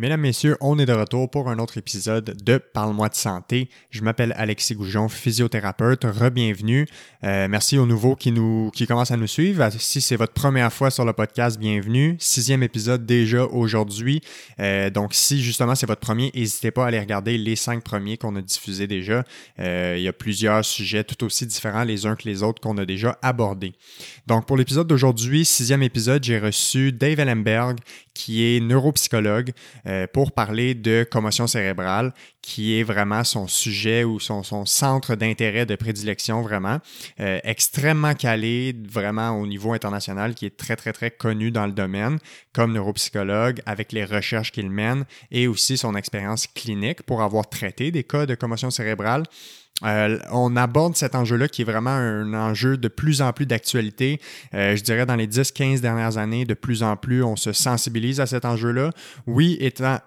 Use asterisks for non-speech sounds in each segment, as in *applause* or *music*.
Mesdames, Messieurs, on est de retour pour un autre épisode de Parle-moi de santé. Je m'appelle Alexis Goujon, physiothérapeute. Rebienvenue. Euh, merci aux nouveaux qui nous qui commencent à nous suivre. Si c'est votre première fois sur le podcast, bienvenue. Sixième épisode déjà aujourd'hui. Euh, donc, si justement c'est votre premier, n'hésitez pas à aller regarder les cinq premiers qu'on a diffusés déjà. Euh, il y a plusieurs sujets tout aussi différents les uns que les autres qu'on a déjà abordés. Donc, pour l'épisode d'aujourd'hui, sixième épisode, j'ai reçu Dave Ellenberg, qui est neuropsychologue. Euh, pour parler de commotion cérébrale, qui est vraiment son sujet ou son, centre d'intérêt de prédilection vraiment, euh, extrêmement calé vraiment au niveau international, qui est très, très, très connu dans le domaine comme neuropsychologue avec les recherches qu'il mène et aussi son expérience clinique pour avoir traité des cas de commotion cérébrale. Euh, on aborde cet enjeu-là qui est vraiment un enjeu de plus en plus d'actualité. Euh, je dirais dans les 10-15 dernières années, de plus en plus, on se sensibilise à cet enjeu-là. Oui,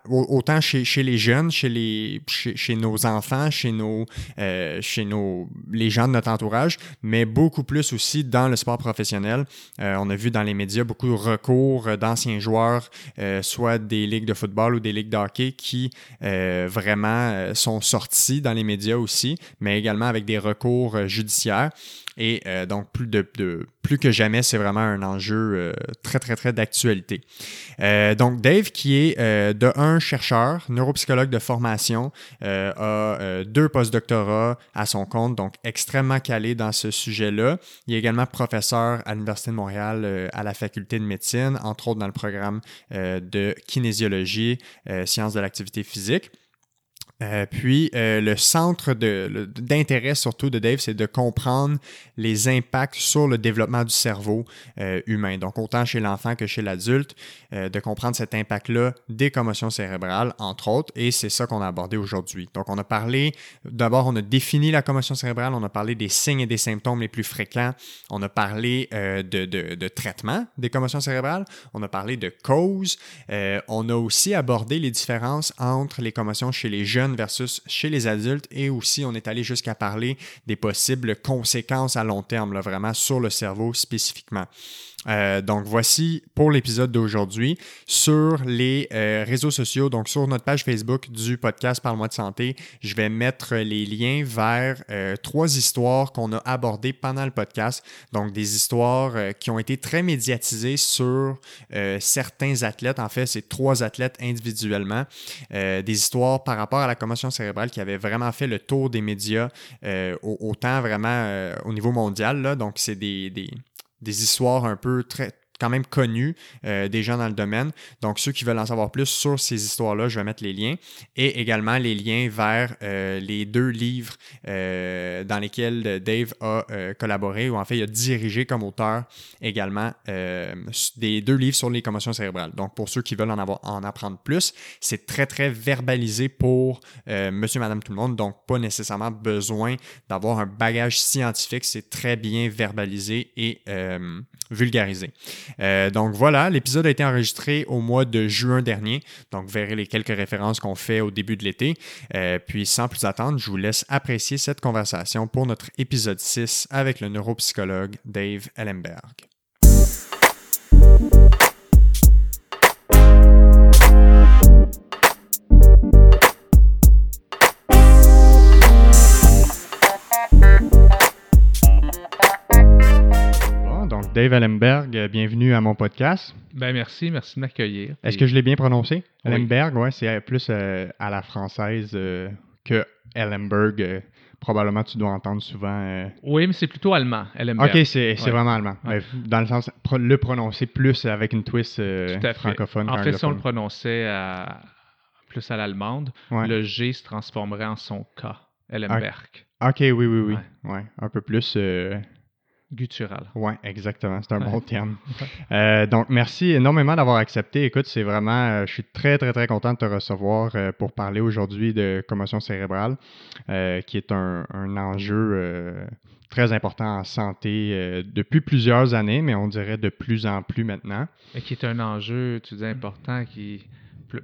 autant chez, les jeunes, chez, les, chez, nos enfants, chez, nos, euh, chez nos, les gens de notre entourage, mais beaucoup plus aussi dans le sport professionnel. on a vu dans les médias beaucoup de recours d'anciens joueurs, soit des ligues de football ou des ligues de qui vraiment sont sortis dans les médias aussi mais également avec des recours euh, judiciaires. Et euh, donc, plus, de, plus que jamais, c'est vraiment un enjeu euh, très, très, très d'actualité. donc, Dave, qui est de un chercheur, neuropsychologue de formation, a deux postdoctorats à son compte, donc extrêmement calé dans ce sujet-là. Il est également professeur à l'Université de Montréal à la faculté de médecine, entre autres dans le programme de kinésiologie, sciences de l'activité physique. Euh, puis euh, le centre d'intérêt surtout de Dave, c'est de comprendre les impacts sur le développement du cerveau euh, humain. Donc autant chez l'enfant que chez l'adulte, de comprendre cet impact-là des commotions cérébrales, entre autres, et c'est ça qu'on a abordé aujourd'hui. Donc on a parlé, d'abord on a défini la commotion cérébrale, on a parlé des signes et des symptômes les plus fréquents, on a parlé de, de, de, traitement des commotions cérébrales, on a parlé de causes, on a aussi abordé les différences entre les commotions chez les jeunes versus chez les adultes et aussi on est allé jusqu'à parler des possibles conséquences à long terme, vraiment sur le cerveau spécifiquement. Euh, donc voici pour l'épisode d'aujourd'hui sur les euh, réseaux sociaux, donc sur notre page Facebook du podcast Parle-moi de santé, je vais mettre les liens vers euh, trois histoires qu'on a abordées pendant le podcast. Donc des histoires qui ont été très médiatisées sur certains athlètes. En fait, c'est trois athlètes individuellement. des histoires par rapport à la commotion cérébrale qui avaient vraiment fait le tour des médias, autant vraiment au niveau mondial. Donc c'est des des histoires un peu très, quand même connu euh, des gens dans le domaine. Donc, ceux qui veulent en savoir plus sur ces histoires-là, je vais mettre les liens. Et également les liens vers euh, les deux livres euh, dans lesquels Dave a collaboré, ou en fait, il a dirigé comme auteur également des deux livres sur les commotions cérébrales. Donc, pour ceux qui veulent en, avoir, en apprendre plus, c'est très, très verbalisé pour monsieur, madame, tout le monde. Donc, pas nécessairement besoin d'avoir un bagage scientifique. C'est très bien verbalisé et vulgarisé. Euh, donc voilà, l'épisode a été enregistré au mois de juin dernier. Donc vous verrez les quelques références qu'on fait au début de l'été. Euh, puis sans plus attendre, je vous laisse apprécier cette conversation pour notre épisode 6 avec le neuropsychologue Dave Ellenberg. Dave Allenberg, euh, bienvenue à mon podcast. Ben merci, merci de m'accueillir. Est-ce que je l'ai bien prononcé? Allenberg, oui, c'est plus euh, à la française euh, que Ellenberg. probablement, tu dois entendre souvent. Oui, mais c'est plutôt allemand, Ellenberg. Ok, c'est vraiment allemand. Dans le sens, le prononcer plus avec une twist francophone. En fait, si on le prononçait plus à l'allemande, le G se transformerait en son K, Ellenberg. Ok, oui, oui, oui. Ouais. Un peu plus guttural. Oui, exactement. C'est un bon terme. *laughs* Euh, donc, merci énormément d'avoir accepté. Écoute, c'est vraiment, euh, je suis très, très, très content de te recevoir euh, pour parler aujourd'hui de commotion cérébrale, qui est un, enjeu très important en santé depuis plusieurs années, mais on dirait de plus en plus maintenant. Et qui est un enjeu, tu dis, important, qui,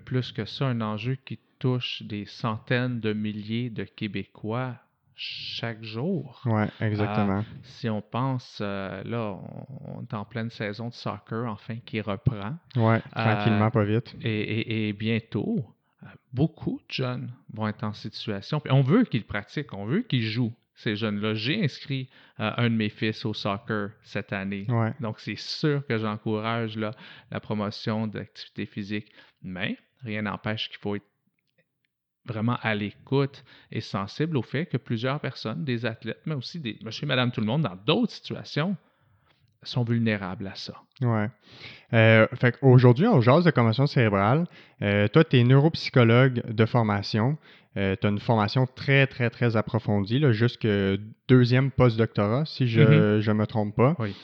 plus que ça, un enjeu qui touche des centaines de milliers de Québécois chaque jour. Oui, exactement. si on pense, là, on, est en pleine saison de soccer, enfin, qui reprend. Oui, tranquillement, pas vite. Et, et bientôt, beaucoup de jeunes vont être en situation. Puis on veut qu'ils pratiquent, on veut qu'ils jouent ces jeunes-là. J'ai inscrit euh, un de mes fils au soccer cette année. Donc, c'est sûr que j'encourage la promotion d'activité physique. Mais rien n'empêche qu'il faut être vraiment à l'écoute et sensible au fait que plusieurs personnes, des athlètes, mais aussi des monsieur, madame, tout le monde, dans d'autres situations, sont vulnérables à ça. Ouais. Euh, fait aujourd'hui, on jase de commotion cérébrale. Euh, toi, tu es neuropsychologue de formation. Euh, tu as une formation très, très, très approfondie, là, jusque deuxième post-doctorat, si je ne mm-hmm. me trompe pas. Oui.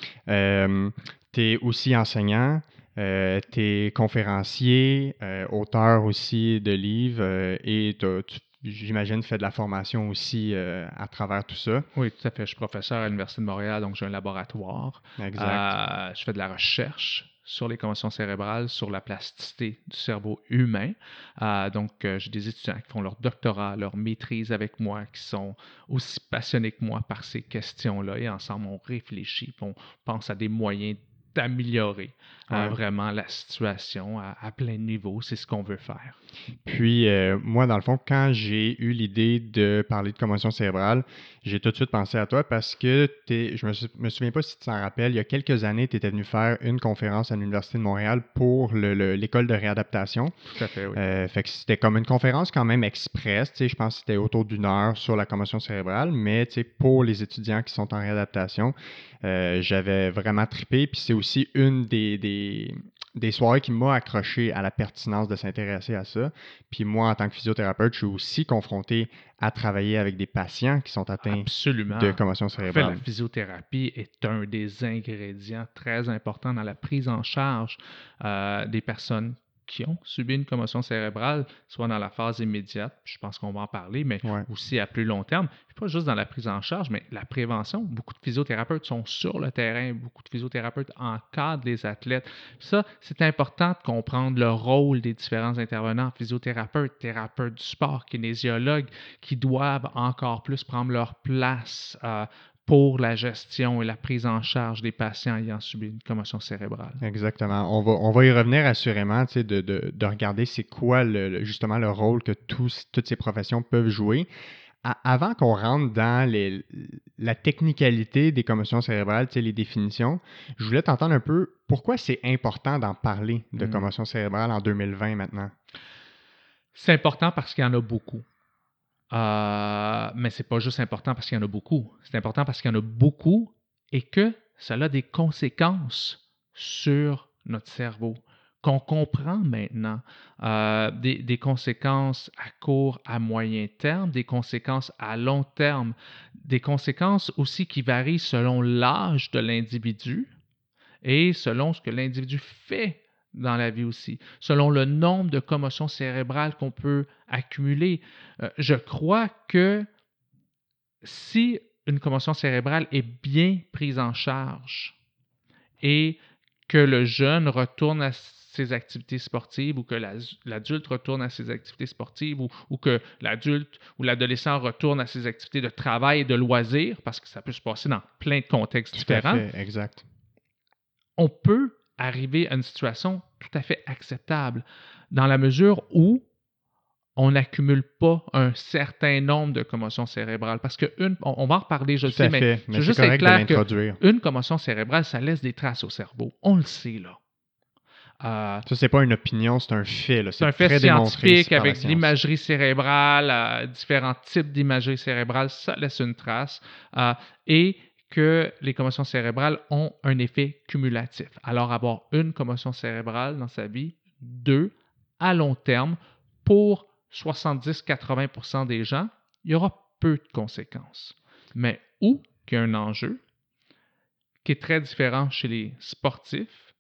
tu es aussi enseignant. Euh, tu es conférencier, auteur aussi de livres et tu j'imagine, fait de la formation aussi euh, à travers tout ça. Oui, tout à fait. Je suis professeur à l'Université de Montréal, donc j'ai un laboratoire. Exact. Euh, je fais de la recherche sur les commotions cérébrales, sur la plasticité du cerveau humain. Euh, donc, j'ai des étudiants qui font leur doctorat, leur maîtrise avec moi, qui sont aussi passionnés que moi par ces questions-là. Et ensemble, on réfléchit, on pense à des moyens d'améliorer vraiment la situation à, à plein niveau. C'est ce qu'on veut faire. Puis, euh, moi, dans le fond, quand j'ai eu l'idée de parler de commotion cérébrale, j'ai tout de suite pensé à toi parce que je me, me souviens pas si tu t'en rappelles, il y a quelques années, tu étais venu faire une conférence à l'Université de Montréal pour l'école de réadaptation. Tout à fait, oui. Euh, fait que c'était comme une conférence quand même express. Je pense que c'était autour d'une heure sur la commotion cérébrale, mais pour les étudiants qui sont en réadaptation, euh, j'avais vraiment trippé. Puis c'est aussi une des, des, des soirées qui m'a accroché à la pertinence de s'intéresser à ça. Puis moi, en tant que physiothérapeute, je suis aussi confronté à travailler avec des patients qui sont atteints de commotion cérébrale. En fait, la physiothérapie est un des ingrédients très importants dans la prise en charge euh, des personnes qui ont subi une commotion cérébrale, soit dans la phase immédiate, je pense qu'on va en parler, mais aussi à plus long terme. Pas juste dans la prise en charge, mais la prévention. Beaucoup de physiothérapeutes sont sur le terrain, beaucoup de physiothérapeutes encadrent les athlètes. Ça, c'est important de comprendre le rôle des différents intervenants, physiothérapeutes, thérapeutes du sport, kinésiologues, qui doivent encore plus prendre leur place euh, pour la gestion et la prise en charge des patients ayant subi une commotion cérébrale. Exactement. On va, on va y revenir assurément, de, de, de regarder c'est quoi le, justement le rôle que tous, toutes ces professions peuvent jouer. avant qu'on rentre dans les, la technicalité des commotions cérébrales, les définitions, je voulais t'entendre un peu pourquoi c'est important d'en parler de mm. commotion cérébrale en 2020 maintenant? C'est important parce qu'il y en a beaucoup. Euh, mais ce n'est pas juste important parce qu'il y en a beaucoup. C'est important parce qu'il y en a beaucoup et que ça a des conséquences sur notre cerveau qu'on comprend maintenant, euh, des, conséquences à court, à moyen terme, des conséquences à long terme, des conséquences aussi qui varient selon l'âge de l'individu et selon ce que l'individu fait dans la vie aussi, selon le nombre de commotions cérébrales qu'on peut accumuler. Euh, je crois que si une commotion cérébrale est bien prise en charge et que le jeune retourne à ses activités sportives ou que l'adulte retourne à ses activités sportives ou, ou que l'adulte ou l'adolescent retourne à ses activités de travail et de loisirs, parce que ça peut se passer dans plein de contextes différents. exact. On peut arriver à une situation tout à fait acceptable dans la mesure où on n'accumule pas un certain nombre de commotions cérébrales. Parce que une, on, va en reparler, je sais, mais, je juste être clair qu'une commotion cérébrale, ça laisse des traces au cerveau. On le sait, là. Euh, ça, c'est pas une opinion, c'est un fait. C'est un fait scientifique avec l'imagerie cérébrale, euh, différents types d'imagerie cérébrale, ça laisse une trace. Euh, et que les commotions cérébrales ont un effet cumulatif. Alors, avoir une commotion cérébrale dans sa vie, deux, à long terme, pour 70-80% des gens, il y aura peu de conséquences. Mais où qu'il y a un enjeu qui est très différent chez les sportifs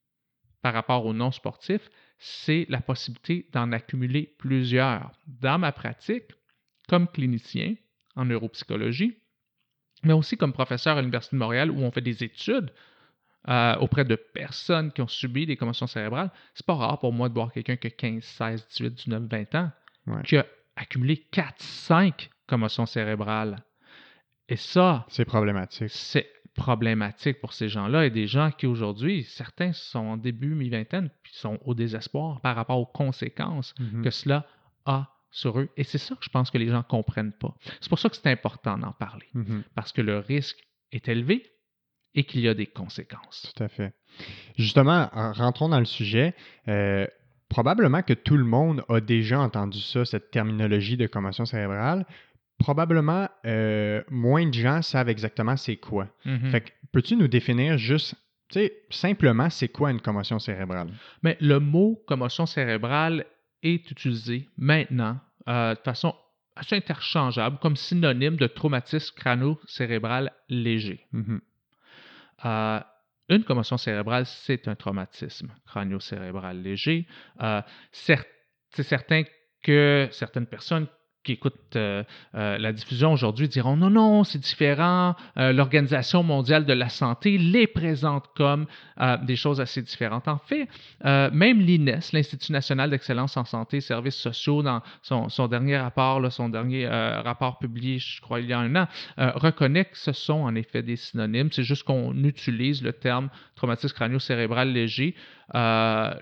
par rapport aux non-sportifs, c'est la possibilité d'en accumuler plusieurs. Dans ma pratique, comme clinicien en neuropsychologie, mais aussi comme professeur à l'Université de Montréal où on fait des études euh, auprès de personnes qui ont subi des commotions cérébrales. C'est pas rare pour moi de voir quelqu'un qui a 15, 16, 18, 19, 20 ans qui a accumulé 4, 5 commotions cérébrales. Et ça, C'est problématique. c'est problématique pour ces gens-là et des gens qui aujourd'hui, certains sont en début mi-vingtaine, puis sont au désespoir par rapport aux conséquences Mhm. que cela a sur eux. Et c'est ça que je pense que les gens ne comprennent pas. C'est pour ça que c'est important d'en parler, Mhm. parce que le risque est élevé et qu'il y a des conséquences. Tout à fait. Justement, en- rentrons dans le sujet. Euh, probablement que tout le monde a déjà entendu ça, cette terminologie de commotion cérébrale. Probablement, euh, moins de gens savent exactement c'est quoi. Mhm. Fait que, peux-tu nous définir juste, tu sais, simplement, c'est quoi une commotion cérébrale? Mais le mot commotion cérébrale est utilisé maintenant euh, de façon assez interchangeable comme synonyme de traumatisme crânio-cérébral léger. Mhm. Euh, une commotion cérébrale, c'est un traumatisme crânio-cérébral léger. Euh, c'est certain que certaines personnes qui écoutent euh, euh, la diffusion aujourd'hui diront non, non, c'est différent. Euh, L'Organisation mondiale de la santé les présente comme des choses assez différentes. En fait, même l'INES, l'Institut national d'excellence en santé et services sociaux, dans son, son dernier rapport, là, son dernier rapport publié, je crois, il y a un an, reconnaît que ce sont en effet des synonymes. C'est juste qu'on utilise le terme traumatisme crânio-cérébral léger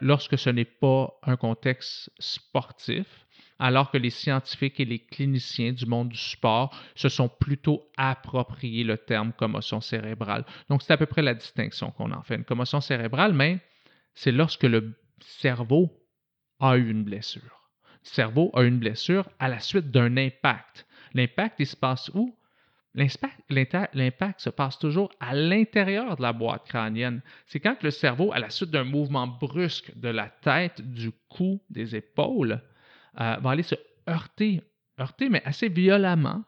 lorsque ce n'est pas un contexte sportif, alors que les scientifiques et les cliniciens du monde du sport se sont plutôt appropriés le terme commotion cérébrale. Donc, c'est à peu près la distinction qu'on en fait. Une commotion cérébrale, mais c'est lorsque le cerveau a eu une blessure. Le cerveau a une blessure à la suite d'un impact. L'impact, il se passe où? L'impact, se passe toujours à l'intérieur de la boîte crânienne. C'est quand le cerveau, à la suite d'un mouvement brusque de la tête, du cou, des épaules, euh, va aller se heurter, heurter, mais assez violemment,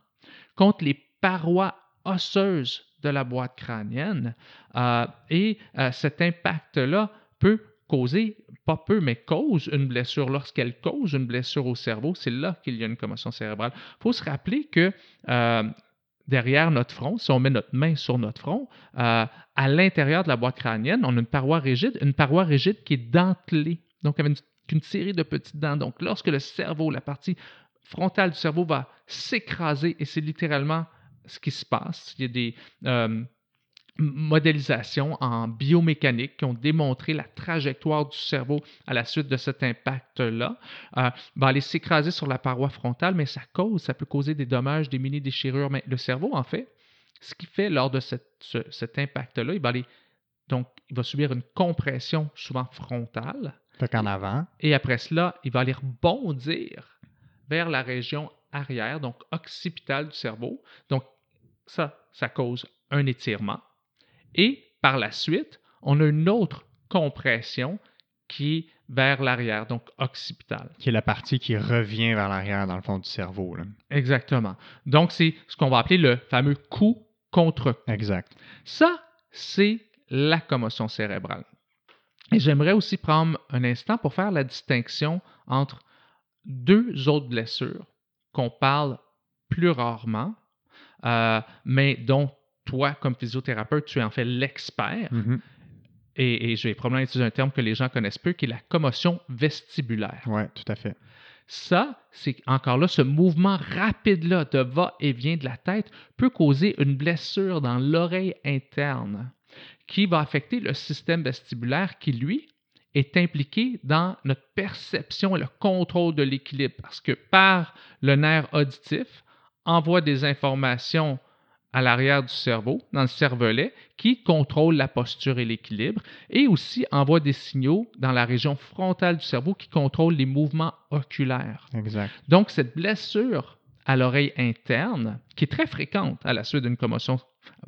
contre les parois osseuses de la boîte crânienne. Euh, et euh, cet impact-là peut causer, pas peu, mais cause une blessure. Lorsqu'elle cause une blessure au cerveau, c'est là qu'il y a une commotion cérébrale. Il faut se rappeler que derrière notre front, si on met notre main sur notre front, à l'intérieur de la boîte crânienne, on a une paroi rigide, une paroi rigide qui est dentelée. Donc, avec une, une série de petites dents. Donc, lorsque le cerveau, la partie frontale du cerveau va s'écraser, et c'est littéralement ce qui se passe, il y a des euh, modélisations en biomécanique qui ont démontré la trajectoire du cerveau à la suite de cet impact-là, euh, va aller s'écraser sur la paroi frontale, mais ça cause, ça peut causer des dommages, des mini-déchirures. Mais le cerveau, en fait, ce qu'il fait lors de cette- ce- cet impact-là, il va aller, donc, il va subir une compression souvent frontale, Fait qu'en avant, et après cela, il va aller rebondir vers la région arrière, donc occipitale du cerveau. Donc, ça, ça cause un étirement. Et par la suite, on a une autre compression qui est vers l'arrière, donc occipitale. qui est la partie qui revient vers l'arrière dans le fond du cerveau. là. Exactement. Donc, c'est ce qu'on va appeler le fameux coup contre coup. Exact. Ça, c'est la commotion cérébrale. Et j'aimerais aussi prendre un instant pour faire la distinction entre deux autres blessures qu'on parle plus rarement, euh, mais dont toi, comme physiothérapeute, tu es en fait l'expert. Mhm. Et, et je vais probablement utiliser un terme que les gens connaissent peu, qui est la commotion vestibulaire. Ouais, tout à fait. Ça, c'est encore là, ce mouvement rapide-là de va-et-vient de la tête peut causer une blessure dans l'oreille interne qui va affecter le système vestibulaire qui, lui, est impliqué dans notre perception et le contrôle de l'équilibre parce que par le nerf auditif, envoie des informations à l'arrière du cerveau, dans le cervelet, qui contrôle la posture et l'équilibre, et aussi envoie des signaux dans la région frontale du cerveau qui contrôle les mouvements oculaires. Exact. Donc, cette blessure à l'oreille interne, qui est très fréquente à la suite d'une commotion.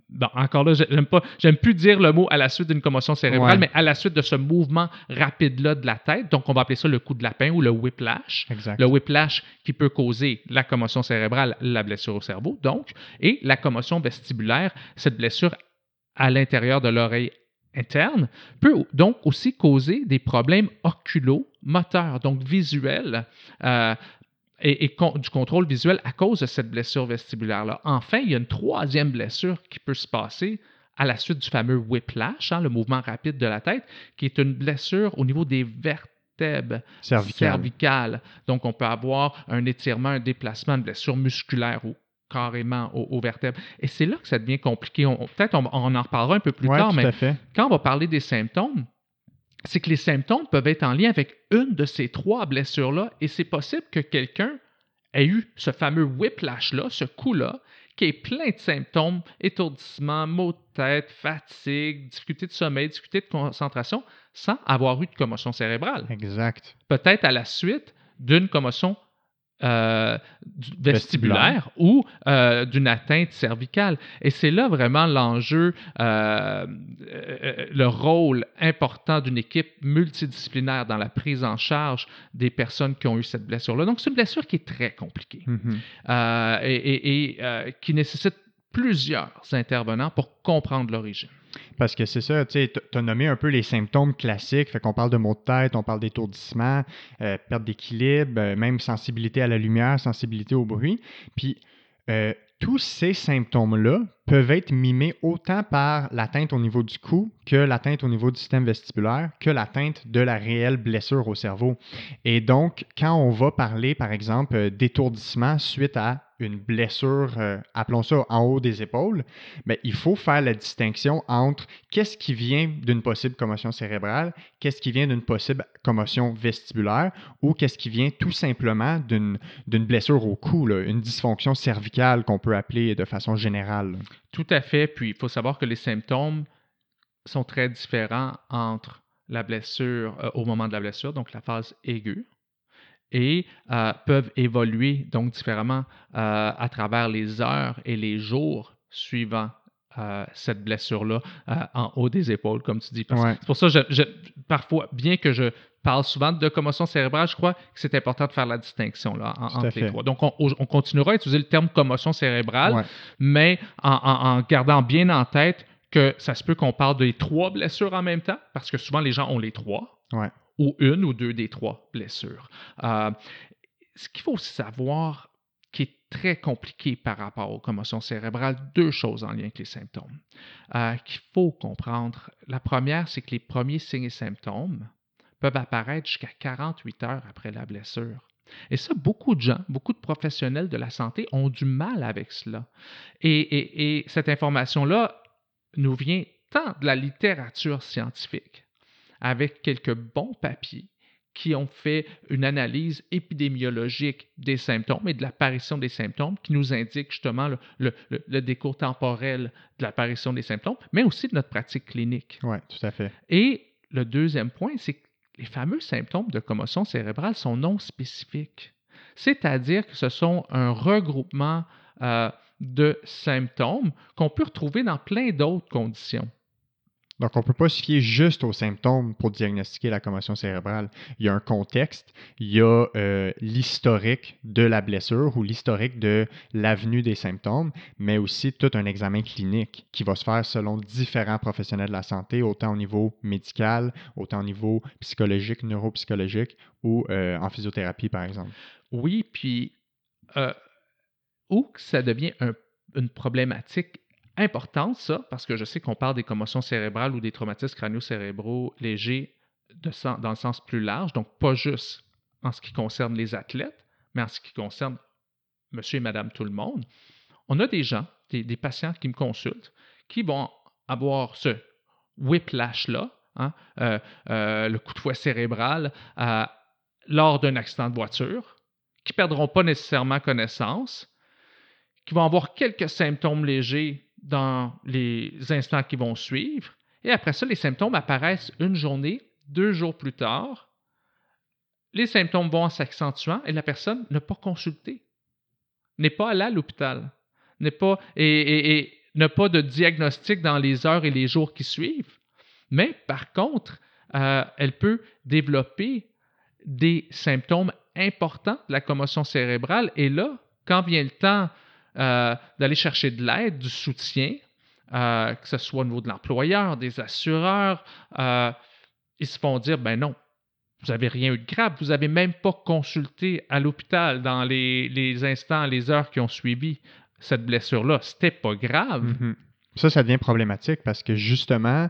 Bon, encore là, j'aime pas, j'aime plus dire le mot à la suite d'une commotion cérébrale, Ouais. mais à la suite de ce mouvement rapide-là de la tête. Donc, on va appeler ça le coup de lapin ou le whiplash. Exact. Le whiplash qui peut causer la commotion cérébrale, la blessure au cerveau, donc, et la commotion vestibulaire, cette blessure à l'intérieur de l'oreille interne, peut donc aussi causer des problèmes oculo-moteurs, donc visuels, euh, et, et con- du contrôle visuel à cause de cette blessure vestibulaire-là. Enfin, il y a une troisième blessure qui peut se passer à la suite du fameux whiplash, hein, le mouvement rapide de la tête, qui est une blessure au niveau des vertèbres Cervical. cervicales. Donc, on peut avoir un étirement, un déplacement, une blessure musculaire ou carrément aux, vertèbres. Et c'est là que ça devient compliqué. Peut-être on, en reparlera un peu plus tard, mais quand on va parler des symptômes, c'est que les symptômes peuvent être en lien avec une de ces trois blessures-là, et c'est possible que quelqu'un ait eu ce fameux whiplash-là, ce coup-là, qui est plein de symptômes, étourdissement, maux de tête, fatigue, difficulté de sommeil, difficulté de concentration, sans avoir eu de commotion cérébrale. Exact. Peut-être à la suite d'une commotion euh, vestibulaire, ou euh, d'une atteinte cervicale. Et c'est là vraiment l'enjeu, euh, le rôle important d'une équipe multidisciplinaire dans la prise en charge des personnes qui ont eu cette blessure-là. Donc, c'est une blessure qui est très compliquée mm-hmm. et, et qui nécessite plusieurs intervenants pour comprendre l'origine. Parce que c'est ça, tu as nommé un peu les symptômes classiques. Fait qu'on parle de maux de tête, on parle d'étourdissement, euh, perte d'équilibre, euh, même sensibilité à la lumière, sensibilité au bruit. Puis euh, tous ces symptômes-là peuvent être mimés autant par l'atteinte au niveau du cou que l'atteinte au niveau du système vestibulaire, que l'atteinte de la réelle blessure au cerveau. Et donc, quand on va parler, par exemple, d'étourdissement suite à une blessure, euh, appelons ça en haut des épaules, mais il faut faire la distinction entre qu'est-ce qui vient d'une possible commotion cérébrale, qu'est-ce qui vient d'une possible commotion vestibulaire ou qu'est-ce qui vient tout simplement d'une blessure au cou, une dysfonction cervicale qu'on peut appeler de façon générale. Tout à fait. Puis il faut savoir que les symptômes sont très différents entre la blessure euh, au moment de la blessure, donc la phase aiguë, et euh, peuvent évoluer donc différemment euh, à travers les heures et les jours suivant euh, cette blessure-là en haut des épaules, comme tu dis. C'est pour ça que parfois, bien que je parle souvent de commotion cérébrale, je crois que c'est important de faire la distinction là, entre les trois. Donc, on, continuera à utiliser le terme commotion cérébrale, mais en, gardant bien en tête que ça se peut qu'on parle des trois blessures en même temps, parce que souvent les gens ont les trois. Ouais ou une ou deux des trois blessures. Euh, ce qu'il faut aussi savoir, qui est très compliqué par rapport aux commotions cérébrales, deux choses en lien avec les symptômes euh, qu'il faut comprendre. La première, c'est que les premiers signes et symptômes peuvent apparaître jusqu'à 48 heures après la blessure. Et ça, beaucoup de gens, beaucoup de professionnels de la santé ont du mal avec cela. et cette information-là nous vient tant de la littérature scientifique avec quelques bons papiers qui ont fait une analyse épidémiologique des symptômes et de l'apparition des symptômes, qui nous indique justement le, décours temporel de l'apparition des symptômes, mais aussi de notre pratique clinique. Oui, tout à fait. Et le deuxième point, c'est que les fameux symptômes de commotion cérébrale sont non spécifiques. C'est-à-dire que ce sont un regroupement euh, de symptômes qu'on peut retrouver dans plein d'autres conditions. Donc, on ne peut pas se fier juste aux symptômes pour diagnostiquer la commotion cérébrale. Il y a un contexte, il y a euh, l'historique de la blessure ou l'historique de l'avenue des symptômes, mais aussi tout un examen clinique qui va se faire selon différents professionnels de la santé, autant au niveau médical, autant au niveau psychologique, neuropsychologique ou euh, en physiothérapie, par exemple. Oui, puis euh, où ça devient une problématique importante, ça, parce que je sais qu'on parle des commotions cérébrales ou des traumatismes crânio-cérébraux légers dans le sens plus large, donc pas juste en ce qui concerne les athlètes, mais en ce qui concerne monsieur et madame tout le monde. On a des gens, des, patients qui me consultent, qui vont avoir ce whiplash-là, hein, euh, euh, le coup de fouet cérébral, euh, lors d'un accident de voiture, qui ne perdront pas nécessairement connaissance, qui vont avoir quelques symptômes légers dans les instants qui vont suivre. Et après ça, les symptômes apparaissent une journée, deux jours plus tard. Les symptômes vont s'accentuant et la personne n'a pas consulté, n'est pas allée à l'hôpital, n'est pas et, n'a pas de diagnostic dans les heures et les jours qui suivent. Mais par contre, euh, elle peut développer des symptômes importants de la commotion cérébrale. Et là, quand vient le temps euh, d'aller chercher de l'aide, du soutien, euh, que ce soit au niveau de l'employeur, des assureurs. Euh, ils se font dire, ben non, vous n'avez rien eu de grave, vous n'avez même pas consulté à l'hôpital dans les, instants, les heures qui ont suivi cette blessure-là. C'était pas grave. Mm-hmm. Ça, ça devient problématique parce que justement,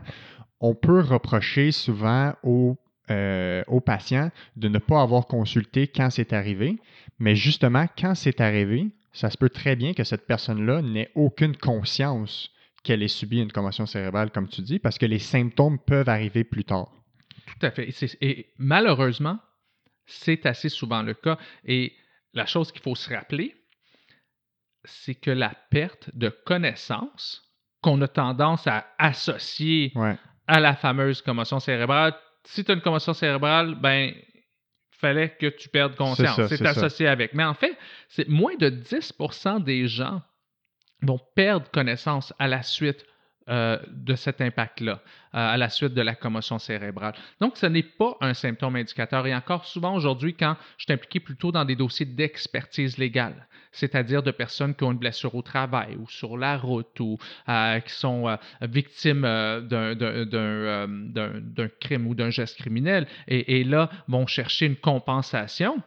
on peut reprocher souvent aux, aux patients de ne pas avoir consulté quand c'est arrivé, mais justement, quand c'est arrivé, ça se peut très bien que cette personne-là n'ait aucune conscience qu'elle ait subi une commotion cérébrale, comme tu dis, parce que les symptômes peuvent arriver plus tard. Tout à fait. Et malheureusement, c'est assez souvent le cas. Et la chose qu'il faut se rappeler, c'est que la perte de connaissance qu'on a tendance à associer à la fameuse commotion cérébrale, si tu as une commotion cérébrale, ben fallait que tu perdes conscience. C'est associé avec. Mais en fait, c'est moins de 10% des gens vont perdre connaissance à la suite euh, de cet impact-là euh, à la suite de la commotion cérébrale. Donc, ce n'est pas un symptôme indicateur. Et encore souvent aujourd'hui, quand je suis impliqué plutôt dans des dossiers d'expertise légale, c'est-à-dire de personnes qui ont une blessure au travail ou sur la route ou euh, qui sont victimes d'un crime ou d'un geste criminel, et, et là vont chercher une compensation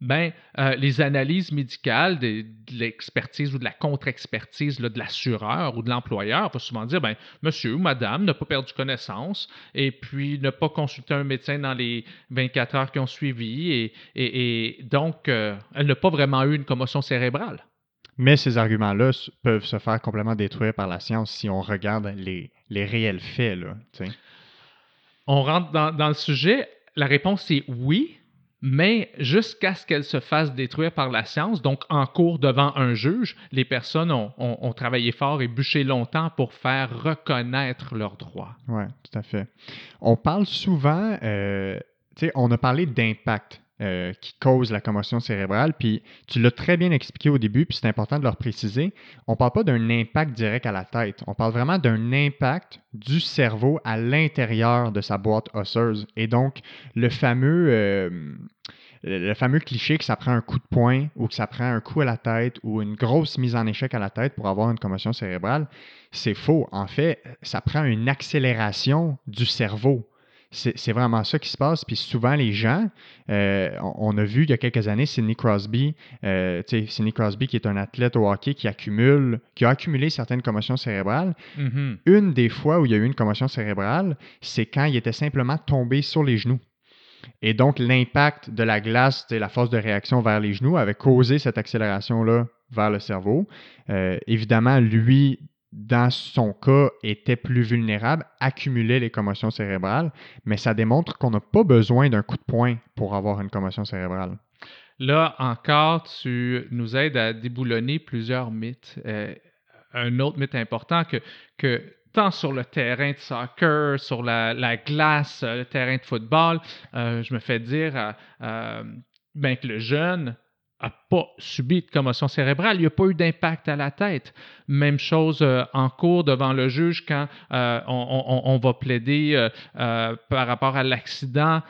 ben, euh, les analyses médicales de, l'expertise ou de la contre-expertise de l'assureur ou de l'employeur vont souvent dire ben, monsieur ou madame n'a pas perdu connaissance et puis n'a pas consulté un médecin dans les 24 heures qui ont suivi et, donc euh, elle n'a pas vraiment eu une commotion cérébrale. Mais ces arguments-là peuvent se faire complètement détruire par la science si on regarde les, réels faits. Là, on rentre dans, dans le sujet. La réponse est oui, mais jusqu'à ce qu'elle se fasse détruire par la science, donc en cours devant un juge, les personnes ont, travaillé fort et bûché longtemps pour faire reconnaître leurs droits. Oui, tout à fait. On parle souvent, euh, tu sais, on a parlé d'impact. Euh, qui cause la commotion cérébrale. Puis tu l'as très bien expliqué au début, puis c'est important de le préciser. On ne parle pas d'un impact direct à la tête. On parle vraiment d'un impact du cerveau à l'intérieur de sa boîte osseuse. Et donc, euh, le fameux cliché que ça prend un coup de poing ou que ça prend un coup à la tête ou une grosse mise en échec à la tête pour avoir une commotion cérébrale, c'est faux. En fait, ça prend une accélération du cerveau c'est vraiment ça qui se passe. Puis souvent, les gens, euh, on, a vu il y a quelques années Sidney Crosby, euh, Sidney Crosby qui est un athlète au hockey qui accumule, qui a accumulé certaines commotions cérébrales. Mm-hmm. Une des fois où il y a eu une commotion cérébrale, c'est quand il était simplement tombé sur les genoux. Et donc, l'impact de la glace, la force de réaction vers les genoux avait causé cette accélération-là vers le cerveau. Euh, évidemment, lui, dans son cas, était plus vulnérable, accumulait les commotions cérébrales, mais ça démontre qu'on n'a pas besoin d'un coup de poing pour avoir une commotion cérébrale. Là encore, tu nous aides à déboulonner plusieurs mythes. Euh, un autre mythe important que, tant sur le terrain de soccer, sur la, glace, le terrain de football, euh, je me fais dire ben, que le jeune n'a pas subi de commotion cérébrale, il n'y a pas eu d'impact à la tête. Même chose euh, en cours devant le juge quand euh, on, va plaider euh, par rapport à l'accident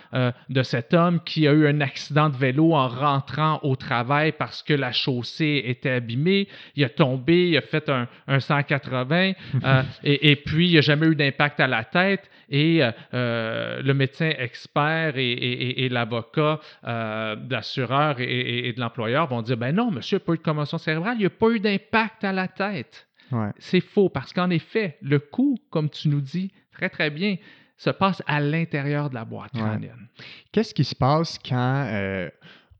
de cet homme qui a eu un accident de vélo en rentrant au travail parce que la chaussée était abîmée. Il a tombé, il a fait un, 180 et, puis il n'y a jamais eu d'impact à la tête. Et le médecin expert et, l'avocat d'assureur et de l'employeur vont dire ben non, monsieur n'a pas eu de commotion cérébrale, il n'y a pas eu d'impact à la tête. C'est faux parce qu'en effet, le coup, comme tu nous dis très très bien, se passe à l'intérieur de la boîte crânienne. Qu'est-ce qui se passe quand, euh,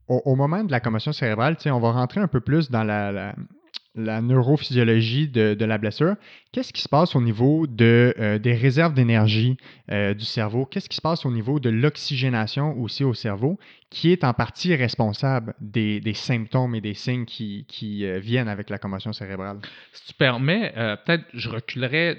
au, moment de la commotion cérébrale, on va rentrer un peu plus dans la la neurophysiologie de, la blessure. Qu'est-ce qui se passe au niveau de, euh, des réserves d'énergie euh, du cerveau? Qu'est-ce qui se passe au niveau de l'oxygénation aussi au cerveau, qui est en partie responsable des, symptômes et des signes qui, euh, viennent avec la commotion cérébrale? Si tu permets, peut-être je reculerai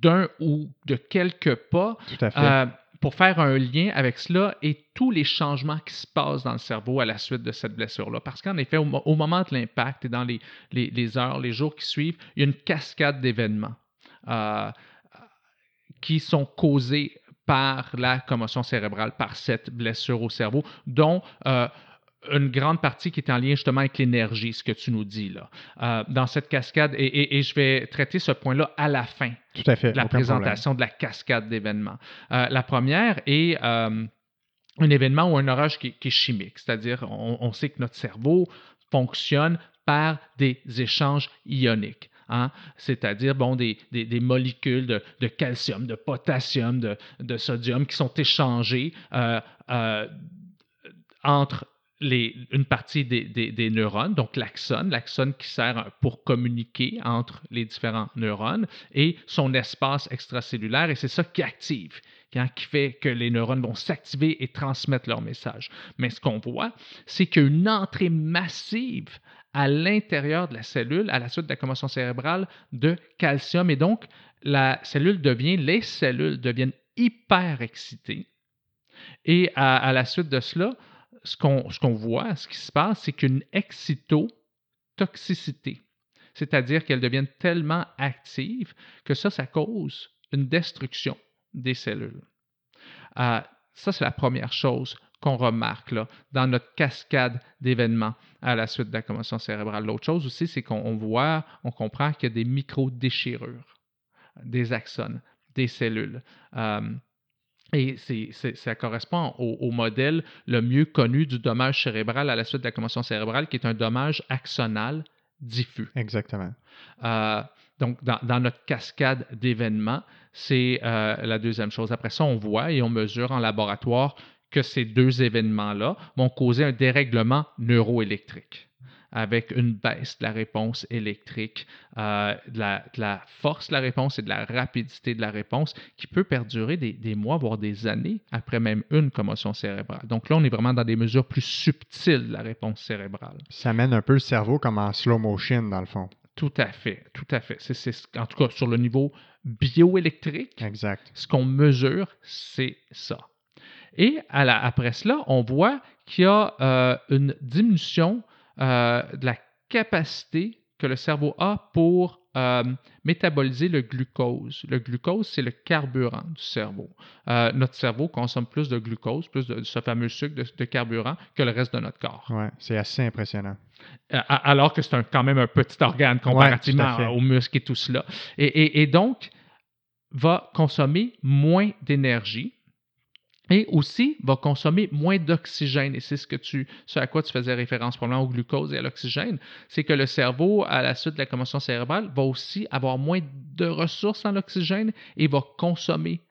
d'un ou de quelques pas. Tout à fait pour faire un lien avec cela et tous les changements qui se passent dans le cerveau à la suite de cette blessure-là. Parce qu'en effet, au, moment de l'impact et dans les, heures, les jours qui suivent, il y a une cascade d'événements euh, qui sont causés par la commotion cérébrale, par cette blessure au cerveau, dont euh, une grande partie qui est en lien justement avec l'énergie, ce que tu nous dis là, euh, dans cette cascade. Et, je vais traiter ce point-là à la fin Tout à fait, de la présentation de la cascade d'événements. Euh, la première est euh, un événement ou un orage qui, est chimique, c'est-à-dire on, sait que notre cerveau fonctionne par des échanges ioniques. Hein. c'est-à-dire bon, des, molécules de, calcium, de potassium, de, de, sodium qui sont échangées entre une partie des, neurones, donc l'axone, l'axone qui sert pour communiquer entre les différents neurones, et son espace extracellulaire, et c'est ça qui active, qui fait que les neurones vont s'activer et transmettre leur message. Mais ce qu'on voit, c'est qu'il y a une entrée massive à l'intérieur de la cellule, à la suite de la commotion cérébrale, de calcium, et donc la cellule devient, les cellules deviennent hyper excitées. Et à la suite de cela, ce qu'on voit, ce qui se passe, c'est qu'une excitotoxicité, c'est-à-dire qu'elles deviennent tellement actives que ça, ça cause une destruction des cellules. Euh, ça, c'est la première chose qu'on remarque dans notre cascade d'événements à la suite de la commotion cérébrale. L'autre chose aussi, c'est qu'on voit, on comprend qu'il y a des micro-déchirures, des axones, des cellules. Euh, et ça correspond au, modèle le mieux connu du dommage cérébral à la suite de la commotion cérébrale, qui est un dommage axonal diffus. Exactement. Euh, donc, dans, notre cascade d'événements, c'est euh, la deuxième chose. Après ça, on voit et on mesure en laboratoire que ces deux événements-là vont causer un dérèglement neuroélectrique avec une baisse de la réponse électrique, euh, de, la, force de la réponse et de la rapidité de la réponse qui peut perdurer des, mois, voire des années après même une commotion cérébrale. Donc là, on est vraiment dans des mesures plus subtiles de la réponse cérébrale. Ça mène un peu le cerveau comme en slow motion, dans le fond. Tout à fait, tout à fait. C'est, en tout cas, sur le niveau bioélectrique, exact. ce qu'on mesure, c'est ça. Et après cela, on voit qu'il y a euh, une diminution euh, de la capacité que le cerveau a pour euh, métaboliser le glucose. Le glucose, c'est le carburant du cerveau. Euh, notre cerveau consomme plus de glucose, plus de, ce fameux sucre de, carburant que le reste de notre corps. Oui, c'est assez impressionnant. alors que c'est quand même un petit organe comparativement aux muscles et tout cela. et donc, va consommer moins d'énergie et aussi va consommer moins d'oxygène. Et c'est ce, que tu, ce à quoi tu faisais référence probablement au glucose et à l'oxygène. C'est que le cerveau, à la suite de la commotion cérébrale, va aussi avoir moins de ressources en oxygène et va consommer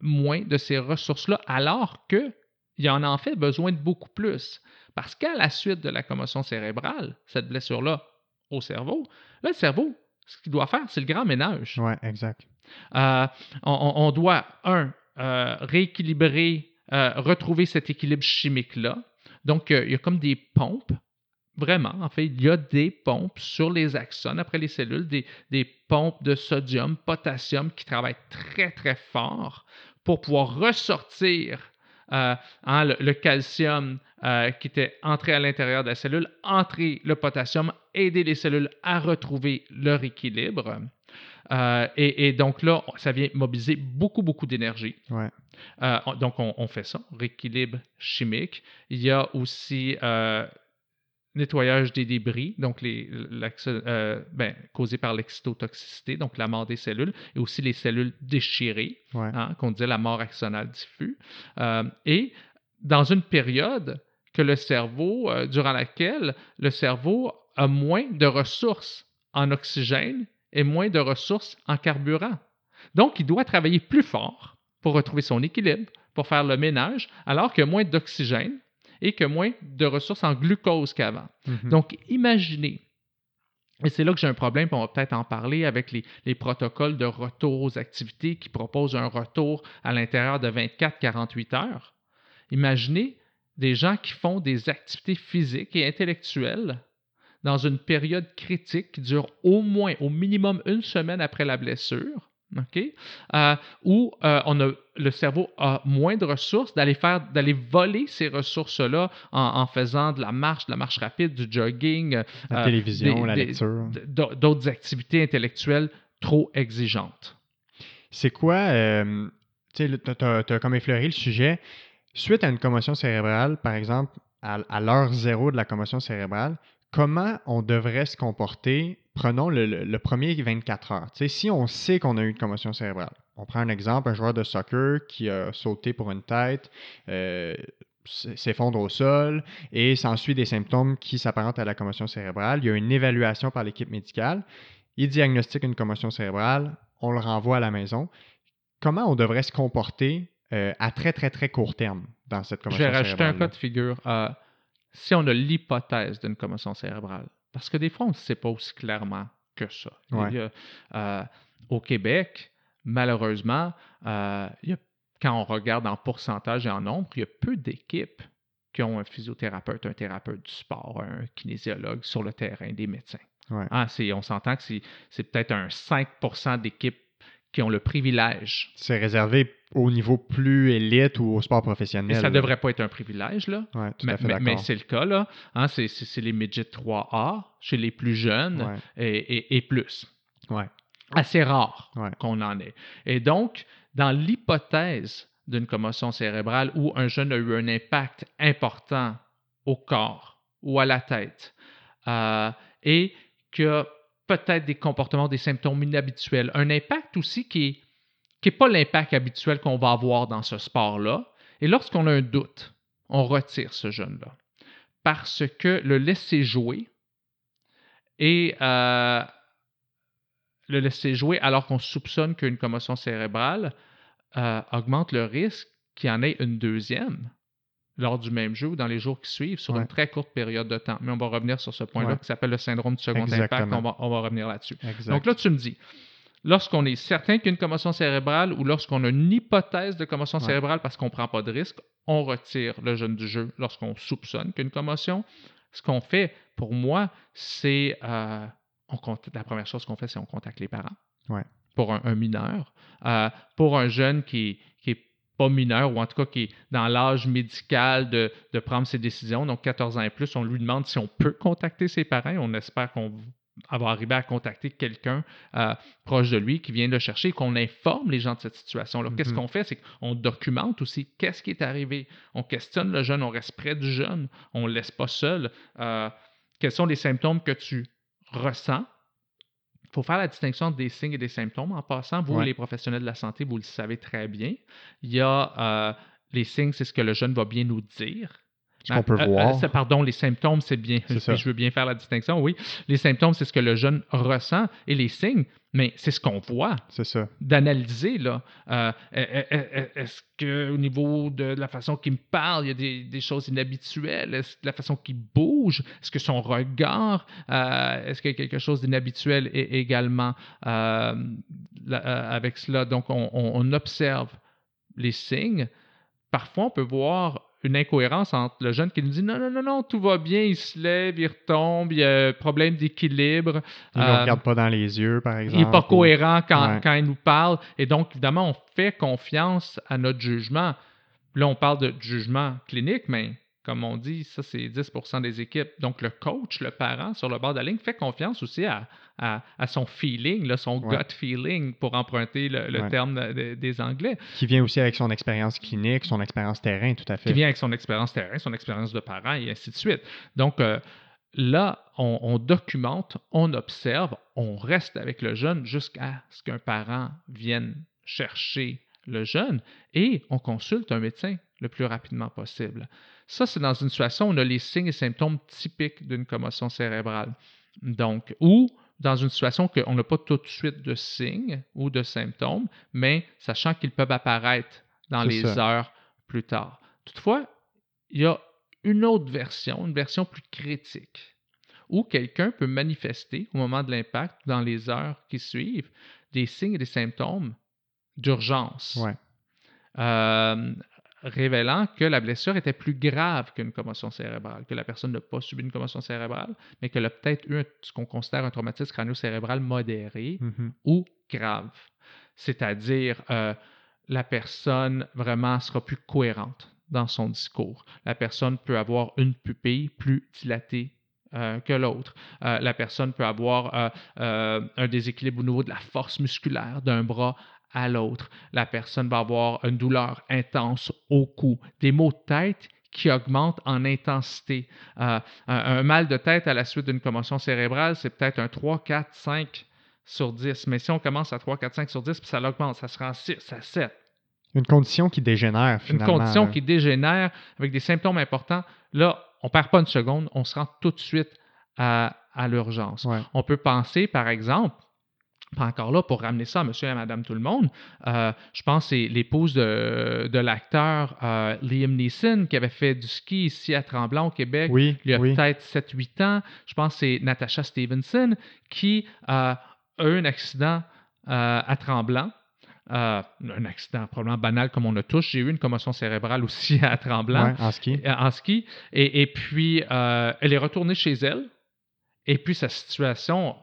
moins de ces ressources-là, alors qu'il en a en fait besoin de beaucoup plus. Parce qu'à la suite de la commotion cérébrale, cette blessure-là au cerveau, là, le cerveau, ce qu'il doit faire, c'est le grand ménage. Oui, exact. Euh, on, doit, un, euh, rééquilibrer, euh, retrouver cet équilibre chimique-là. Donc, euh, il y a comme des pompes. Vraiment, en fait, il y a des pompes sur les axones, après les cellules, des, pompes de sodium, potassium qui travaillent très, très fort pour pouvoir ressortir hein, le, calcium qui était entré à l'intérieur de la cellule, entrer le potassium, aider les cellules à retrouver leur équilibre. Euh, et, donc là, ça vient mobiliser beaucoup, beaucoup d'énergie. Euh, donc, on, fait ça, rééquilibre chimique. Il y a aussi euh, nettoyage des débris, donc les, ben, causé par l'excitotoxicité, donc la mort des cellules, et aussi les cellules déchirées, hein, qu'on dit la mort axonale diffuse. et dans une période que le cerveau, durant laquelle le cerveau a moins de ressources en oxygène et moins de ressources en carburant. Donc, il doit travailler plus fort pour retrouver son équilibre, pour faire le ménage, alors qu'il y a moins d'oxygène et que moins de ressources en glucose qu'avant. Mhm. Donc, imaginez, et c'est là que j'ai un problème, on va peut-être en parler avec les, les, protocoles de retour aux activités qui proposent un retour à l'intérieur de 24-48 heures. Imaginez des gens qui font des activités physiques et intellectuelles dans une période critique qui dure au moins, au minimum une semaine après la blessure, OK? Euh, où euh, on a, le cerveau a moins de ressources d'aller faire, d'aller voler ces ressources-là en, faisant de la marche, de la marche rapide, du jogging, la euh, télévision, la lecture, d'autres activités intellectuelles trop exigeantes. C'est quoi, tu as, comme effleuré le sujet, suite à une commotion cérébrale, par exemple, à l'heure zéro de la commotion cérébrale, comment on devrait se comporter, prenons le, premier 24 heures. si on sait qu'on a eu une commotion cérébrale, on prend un exemple, un joueur de soccer qui a sauté pour une tête, euh, s'effondre au sol et s'ensuit des symptômes qui s'apparentent à la commotion cérébrale. Il y a une évaluation par l'équipe médicale. Il diagnostique une commotion cérébrale, on le renvoie à la maison. Comment on devrait se comporter euh, à très, très, très court terme dans cette commotion cérébrale? Je vais rajouter un cas de figure. Euh, si on a l'hypothèse d'une commotion cérébrale. Parce que des fois, on ne sait pas aussi clairement que ça. Euh, au Québec, malheureusement, euh, quand on regarde en pourcentage et en nombre, il y a peu d'équipes qui ont un physiothérapeute, un thérapeute du sport, un kinésiologue sur le terrain, des médecins. Ah, on s'entend que c'est peut-être un 5% d'équipes qui ont le privilège. C'est réservé au niveau plus élite ou au sport professionnel. Et ça ne devrait pas être un privilège, là. Ouais, tout mais, à fait mais, c'est le cas, là. Hein, c'est les midgets 3A chez les plus jeunes et, et, plus. Ouais. Assez rare qu'on en ait. Et donc, dans l'hypothèse d'une commotion cérébrale où un jeune a eu un impact important au corps ou à la tête euh, et que peut-être des comportements, des symptômes inhabituels. Un impact aussi qui n'est pas l'impact habituel qu'on va avoir dans ce sport-là. Et lorsqu'on a un doute, on retire ce jeune-là. Parce que le laisser jouer et euh, le laisser jouer alors qu'on soupçonne qu'une commotion cérébrale euh, augmente le risque qu'il y en ait une deuxième lors du même jeu ou dans les jours qui suivent sur une très courte période de temps. Mais on va revenir sur ce point-là qui s'appelle le syndrome du second impact. On va, on va revenir là-dessus. Donc là, tu me dis, lorsqu'on est certain qu'il y a une commotion cérébrale ou lorsqu'on a une hypothèse de commotion cérébrale parce qu'on ne prend pas de risque, on retire le jeune du jeu lorsqu'on soupçonne qu'il y a une commotion. Ce qu'on fait, pour moi, c'est euh, la première chose qu'on fait, c'est on contacte les parents. Pour un, mineur. Euh, pour un jeune qui, pas mineur, ou en tout cas qui est dans l'âge médical de, prendre ses décisions, donc 14 ans et plus, on lui demande si on peut contacter ses parents. On espère qu'on va arriver à contacter quelqu'un euh, proche de lui qui vient le chercher, qu'on informe les gens de cette situation-là. Qu'est-ce mm-hmm. qu'on fait? C'est qu'on documente aussi qu'est-ce qui est arrivé. On questionne le jeune, on reste près du jeune, on ne le laisse pas seul. Euh, quels sont les symptômes que tu ressens? Faut faire la distinction des signes et des symptômes. En passant, vous, les professionnels de la santé, vous le savez très bien. Il y a euh, les signes, c'est ce que le jeune va bien nous dire. Ce qu'on peut euh, voir. Euh, pardon, les symptômes, c'est bien. *laughs* Je veux bien faire la distinction, oui. Les symptômes, c'est ce que le jeune ressent. Et les signes, mais c'est ce qu'on voit. C'est ça. D'analyser, là. Euh, est-ce qu'au niveau de la façon qu'il me parle, il y a des, choses inhabituelles? Est-ce que la façon qu'il bouge? Est-ce que son regard, est-ce qu'il y a quelque chose d'inhabituel également avec cela? Donc, on observe les signes. Parfois, on peut voir une incohérence entre le jeune qui nous dit non, non, non, non, tout va bien, il se lève, il retombe, il y a un problème d'équilibre. Il ne regarde pas dans les yeux, par exemple. Il n'est pas cohérent quand, quand, il nous parle. Et donc, évidemment, on fait confiance à notre jugement. Là, on parle de jugement clinique, mais comme on dit, ça, c'est 10% des équipes. Donc, le coach, le parent sur le bord de la ligne fait confiance aussi à, son feeling, son gut feeling, pour emprunter le, terme des Anglais. Qui vient aussi avec son expérience clinique, son expérience terrain, tout à fait. Qui vient avec son expérience terrain, son expérience de parent et ainsi de suite. Donc, euh, là, on, documente, on observe, on reste avec le jeune jusqu'à ce qu'un parent vienne chercher le jeune et on consulte un médecin le plus rapidement possible. Ça, c'est dans une situation où on a les signes et symptômes typiques d'une commotion cérébrale. Donc, ou dans une situation qu'on n'a pas tout de suite de signes ou de symptômes, mais sachant qu'ils peuvent apparaître dans les heures plus tard. Toutefois, il y a une autre version, une version plus critique, où quelqu'un peut manifester au moment de l'impact, dans les heures qui suivent, des signes et des symptômes d'urgence. Ouais. Euh, révélant que la blessure était plus grave qu'une commotion cérébrale, que la personne n'a pas subi une commotion cérébrale, mais qu'elle a peut-être eu ce qu'on considère un traumatisme crânio-cérébral modéré mm-hmm. ou grave. C'est-à-dire, euh, la personne vraiment sera plus cohérente dans son discours. La personne peut avoir une pupille plus dilatée euh, que l'autre. Euh, la personne peut avoir un déséquilibre au niveau de la force musculaire d'un bras à l'autre. La personne va avoir une douleur intense au cou, des maux de tête qui augmentent en intensité. Euh, un, mal de tête à la suite d'une commotion cérébrale, c'est peut-être un 3, 4, 5 sur 10. Mais si on commence à 3, 4, 5 sur 10, puis ça l'augmente, ça sera 6 à 7. Une condition qui dégénère, finalement. Une condition qui dégénère avec des symptômes importants. Là, on ne perd pas une seconde, on se rend tout de suite à, l'urgence. On peut penser, par exemple, pas encore là pour ramener ça à monsieur et à madame tout le monde. Euh, je pense que c'est l'épouse de, de l'acteur euh, Liam Neeson qui avait fait du ski ici à Tremblant au Québec Oui, il y a oui. peut-être 7-8 ans. Je pense que c'est Natasha Stevenson qui euh, a eu un accident à Tremblant. Euh, un accident probablement banal comme on a tous. J'ai eu une commotion cérébrale aussi *laughs* à Tremblant Ouais, en ski. en ski. Et, et puis, euh, elle est retournée chez elle. Et puis, sa situation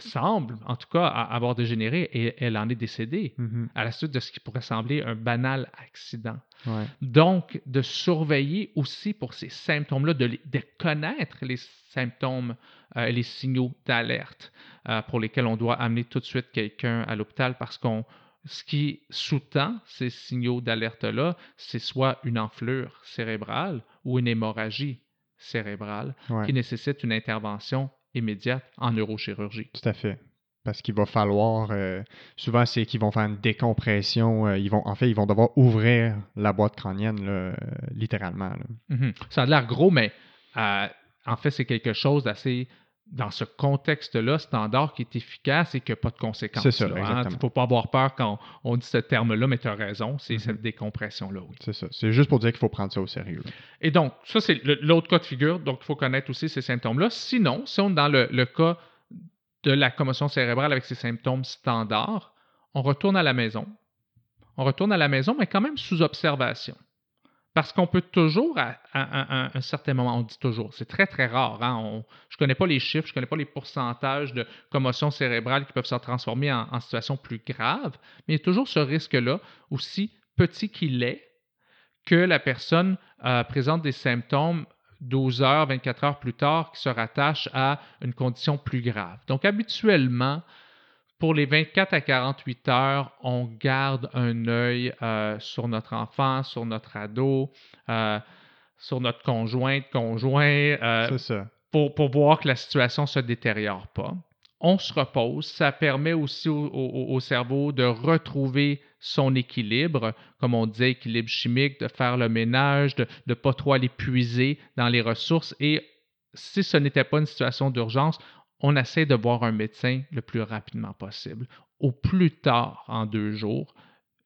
semble, en tout cas, avoir dégénéré et elle en est décédée Mhm. à la suite de ce qui pourrait sembler un banal accident. Ouais. Donc, de surveiller aussi pour ces symptômes-là, de, connaître les symptômes euh, et les signaux d'alerte euh, pour lesquels on doit amener tout de suite quelqu'un à l'hôpital parce qu'on ce qui sous-tend ces signaux d'alerte-là, c'est soit une enflure cérébrale ou une hémorragie cérébrale Ouais. qui nécessite une intervention immédiate en neurochirurgie. Tout à fait. Parce qu'il va falloir, euh, souvent c'est qu'ils vont faire une décompression, euh, ils vont, en fait, ils vont devoir ouvrir la boîte crânienne, là, euh, littéralement. là. Mhm. Ça a l'air gros, mais euh, en fait, c'est quelque chose d'assez, dans ce contexte-là, standard, qui est efficace et qui n'a pas de conséquences. C'est ça, là, hein. Il ne faut pas avoir peur quand on dit ce terme-là, mais tu as raison, c'est Mhm. cette décompression-là, oui. C'est ça. C'est juste pour dire qu'il faut prendre ça au sérieux. là. Et donc, ça, c'est l'autre cas de figure. Donc, il faut connaître aussi ces symptômes-là. Sinon, si on est dans le, le cas de la commotion cérébrale avec ses symptômes standards, on retourne à la maison. On retourne à la maison, mais quand même sous observation. Parce qu'on peut toujours, à, un certain moment, on dit toujours, c'est très, très rare. hein, je ne connais pas les chiffres, je ne connais pas les pourcentages de commotion cérébrale qui peuvent se transformer en, en situation plus grave, mais il y a toujours ce risque-là, aussi petit qu'il est, que la personne euh, présente des symptômes 12 heures, 24 heures plus tard qui se rattachent à une condition plus grave. Donc, habituellement, pour les 24 à 48 heures, on garde un œil euh, sur notre enfant, sur notre ado, euh, sur notre conjointe, conjoint, euh, ça. pour, pour voir que la situation ne se détériore pas. On se repose. Ça permet aussi au, au- au cerveau de retrouver son équilibre, comme on disait, équilibre chimique, de faire le ménage, de ne pas trop aller puiser dans les ressources. Et si ce n'était pas une situation d'urgence, on essaie de voir un médecin le plus rapidement possible. Au plus tard, en deux jours.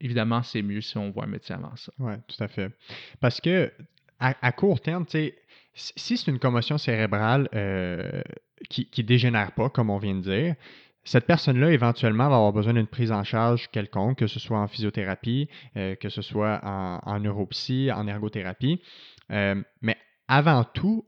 Évidemment, c'est mieux si on voit un médecin avant ça. Oui, tout à fait. Parce que à, court terme, si c'est une commotion cérébrale euh, qui ne dégénère pas, comme on vient de dire, cette personne-là, éventuellement, va avoir besoin d'une prise en charge quelconque, que ce soit en physiothérapie, euh, que ce soit en, neuropsy, en ergothérapie. Euh, mais avant tout,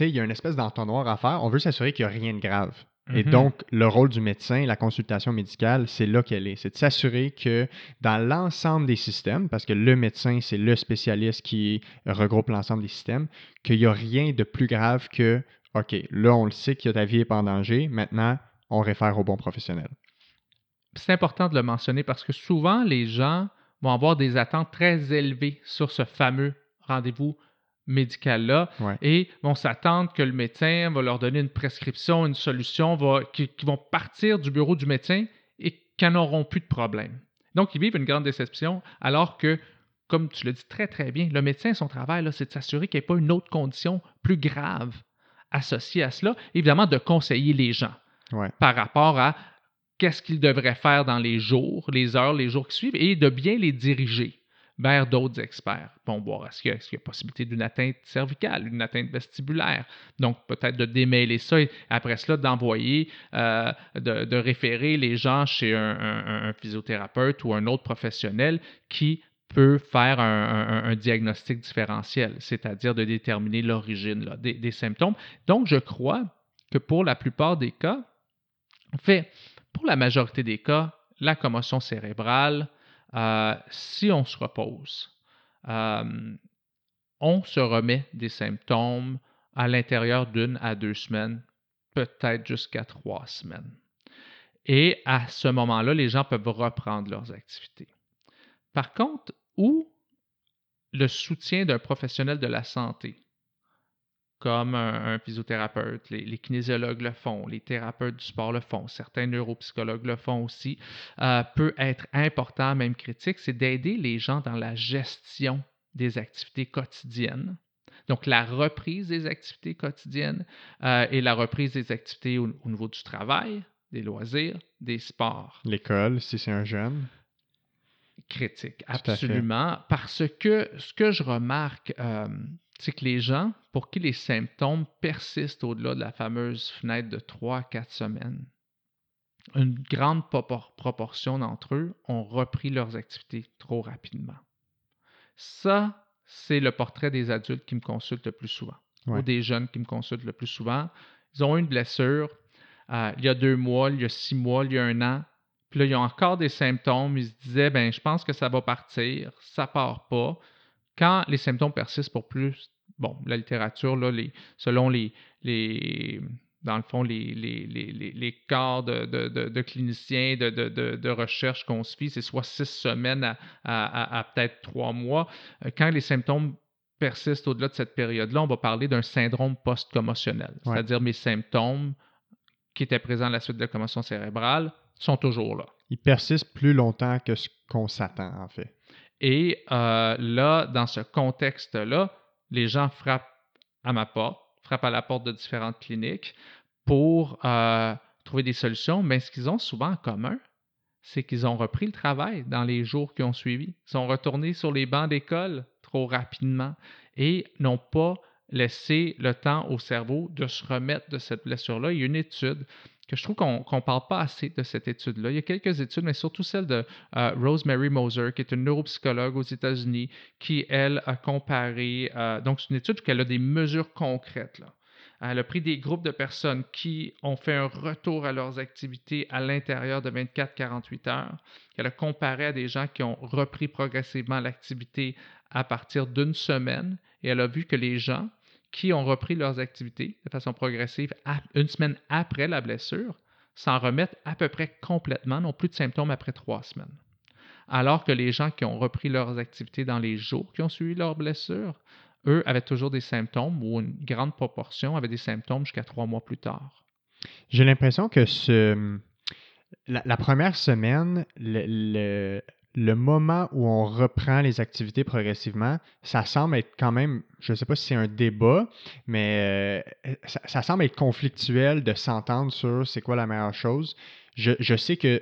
il y a une espèce d'entonnoir à faire. On veut s'assurer qu'il n'y a rien de grave. Et Mhm. donc, le rôle du médecin, la consultation médicale, c'est là qu'elle est. C'est de s'assurer que dans l'ensemble des systèmes, parce que le médecin, c'est le spécialiste qui regroupe l'ensemble des systèmes, qu'il n'y a rien de plus grave que, OK, là, on le sait que ta vie n'est pas en danger, maintenant, on réfère au bon professionnel. c'est important de le mentionner parce que souvent, les gens vont avoir des attentes très élevées sur ce fameux rendez-vous médical-là Ouais. et vont s'attendre que le médecin va leur donner une prescription, une solution, va, qui, qui vont partir du bureau du médecin et qui n'auront plus de problème. Donc, ils vivent une grande déception alors que, comme tu le dis très, très bien, le médecin, son travail, là, c'est de s'assurer qu'il n'y ait pas une autre condition plus grave associée à cela. Évidemment, de conseiller les gens Ouais. par rapport à qu'est-ce qu'ils devraient faire dans les jours, les heures, les jours qui suivent, et de bien les diriger vers d'autres experts. Bon, voir est-ce qu'il y, a- possibilité d'une atteinte cervicale, d'une atteinte vestibulaire. Donc, peut-être de démêler ça et après cela, d'envoyer, euh, de, référer les gens chez un, physiothérapeute ou un autre professionnel qui peut faire un, diagnostic différentiel, c'est-à-dire de déterminer l'origine des symptômes. Donc, je crois que pour la plupart des cas, en fait, pour la majorité des cas, la commotion cérébrale, euh, si on se repose, euh, on se remet des symptômes à l'intérieur d'une à deux semaines, peut-être jusqu'à trois semaines. Et à ce moment-là, les gens peuvent reprendre leurs activités. Par contre, où le soutien d'un professionnel de la santé, comme un, un physiothérapeute, les, les kinésiologues le font, les thérapeutes du sport le font, certains neuropsychologues le font aussi, euh, peut être important, même critique, c'est d'aider les gens dans la gestion des activités quotidiennes. Donc, la reprise des activités quotidiennes euh, et la reprise des activités au, au niveau du travail, des loisirs, des sports. L'école, si c'est un jeune. Critique, absolument. Parce que ce que je remarque, euh, c'est que les gens pour qui les symptômes persistent au-delà de la fameuse fenêtre de 3-4 semaines, une grande propor- proportion d'entre eux ont repris leurs activités trop rapidement. Ça, c'est le portrait des adultes qui me consultent le plus souvent, Ouais. ou des jeunes qui me consultent le plus souvent. Ils ont eu une blessure euh, il y a deux mois, il y a six mois, il y a un an. Puis là, ils ont encore des symptômes. Ils se disaient, ben, je pense que ça va partir. Ça part pas. Quand les symptômes persistent pour plus, bon, la littérature, là, les, selon les, les, dans le fond, les, les, les, les, les corps de, de, de, de cliniciens, de, de, recherche qu'on suit, c'est soit six semaines à, à, à- à peut-être trois mois. Euh, Quand les symptômes persistent au-delà de cette période-là, on va parler d'un syndrome post-commotionnel. Ouais. C'est-à-dire mes symptômes qui étaient présents à la suite de la commotion cérébrale sont toujours là. Il persiste plus longtemps que ce qu'on s'attend, en fait. Et euh, là, dans ce contexte-là, les gens frappent à ma porte, frappent à la porte de différentes cliniques pour euh, trouver des solutions, mais ce qu'ils ont souvent en commun, c'est qu'ils ont repris le travail dans les jours qui ont suivi. Ils sont retournés sur les bancs d'école trop rapidement et n'ont pas laissé le temps au cerveau de se remettre de cette blessure-là. Il y a une étude que je trouve qu'on ne parle pas assez de cette étude-là. Il y a quelques études, mais surtout celle de euh, Rosemary Moser, qui est une neuropsychologue aux États-Unis, qui, elle, a comparé, euh, donc c'est une étude où elle a des mesures concrètes. Elle a pris des groupes de personnes qui ont fait un retour à leurs activités à l'intérieur de 24-48 heures. Elle a comparé à des gens qui ont repris progressivement l'activité à partir d'une semaine et elle a vu que les gens qui ont repris leurs activités de façon progressive une semaine après la blessure s'en remettent à peu près complètement, n'ont plus de symptômes après trois semaines. Alors que les gens qui ont repris leurs activités dans les jours qui ont suivi leur blessure, eux avaient toujours des symptômes ou une grande proportion avait des symptômes jusqu'à trois mois plus tard. J'ai l'impression que ce, la, première semaine, le- le moment où on reprend les activités progressivement, ça semble être quand même, je ne sais pas si c'est un débat, mais euh, ça, ça semble être conflictuel de s'entendre sur c'est quoi la meilleure chose. Je, je sais que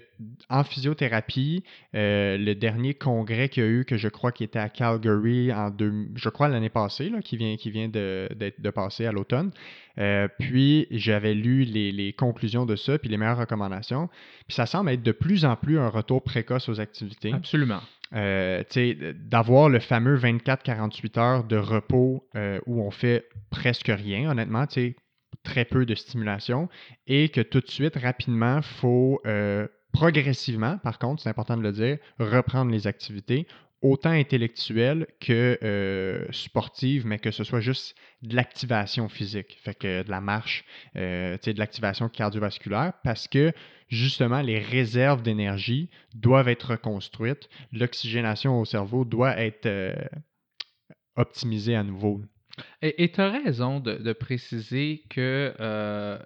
en physiothérapie, euh, le dernier congrès qu'il y a eu, que je crois qui était à Calgary en deux, je crois l'année passée, là, qui vient, qui vient de, passer à l'automne. Euh, puis j'avais lu les, les conclusions de ça, puis les meilleures recommandations. Puis ça semble être de plus en plus un retour précoce aux activités. Absolument. Euh, d'avoir le fameux 24-48 heures de repos où on fait presque rien, honnêtement, tu très peu de stimulation, et que tout de suite, rapidement, il faut euh, progressivement, par contre, c'est important de le dire, reprendre les activités, autant intellectuelles que euh, sportives, mais que ce soit juste de l'activation physique, fait que de la marche, euh, de l'activation cardiovasculaire, parce que justement, les réserves d'énergie doivent être reconstruites, l'oxygénation au cerveau doit être euh, optimisée à nouveau. Et tu as raison de, préciser que euh,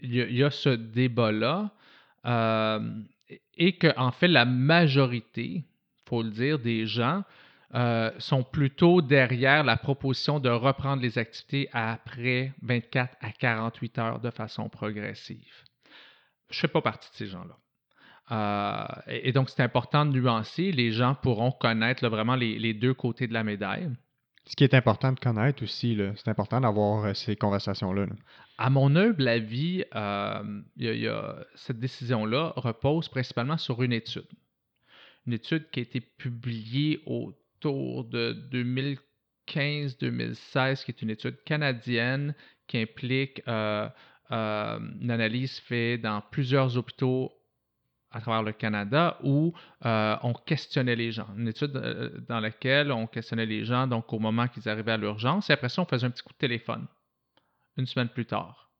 il y, a- ce débat-là euh, et que en fait la majorité, faut le dire, des gens euh, sont plutôt derrière la proposition de reprendre les activités après 24 à 48 heures de façon progressive. Je ne fais pas partie de ces gens-là. Et, donc, c'est important de nuancer. Les gens pourront connaître vraiment les deux côtés de la médaille. Ce qui est important de connaître aussi, c'est important d'avoir euh, ces conversations-là. là. À mon humble avis, euh, y a- cette décision-là repose principalement sur une étude. Une étude qui a été publiée autour de 2015-2016, qui est une étude canadienne qui implique euh, euh, une analyse faite dans plusieurs hôpitaux à travers le Canada où euh, on questionnait les gens. Une étude euh, dans laquelle on questionnait les gens donc au moment qu'ils arrivaient à l'urgence et après ça, on faisait un petit coup de téléphone une semaine plus tard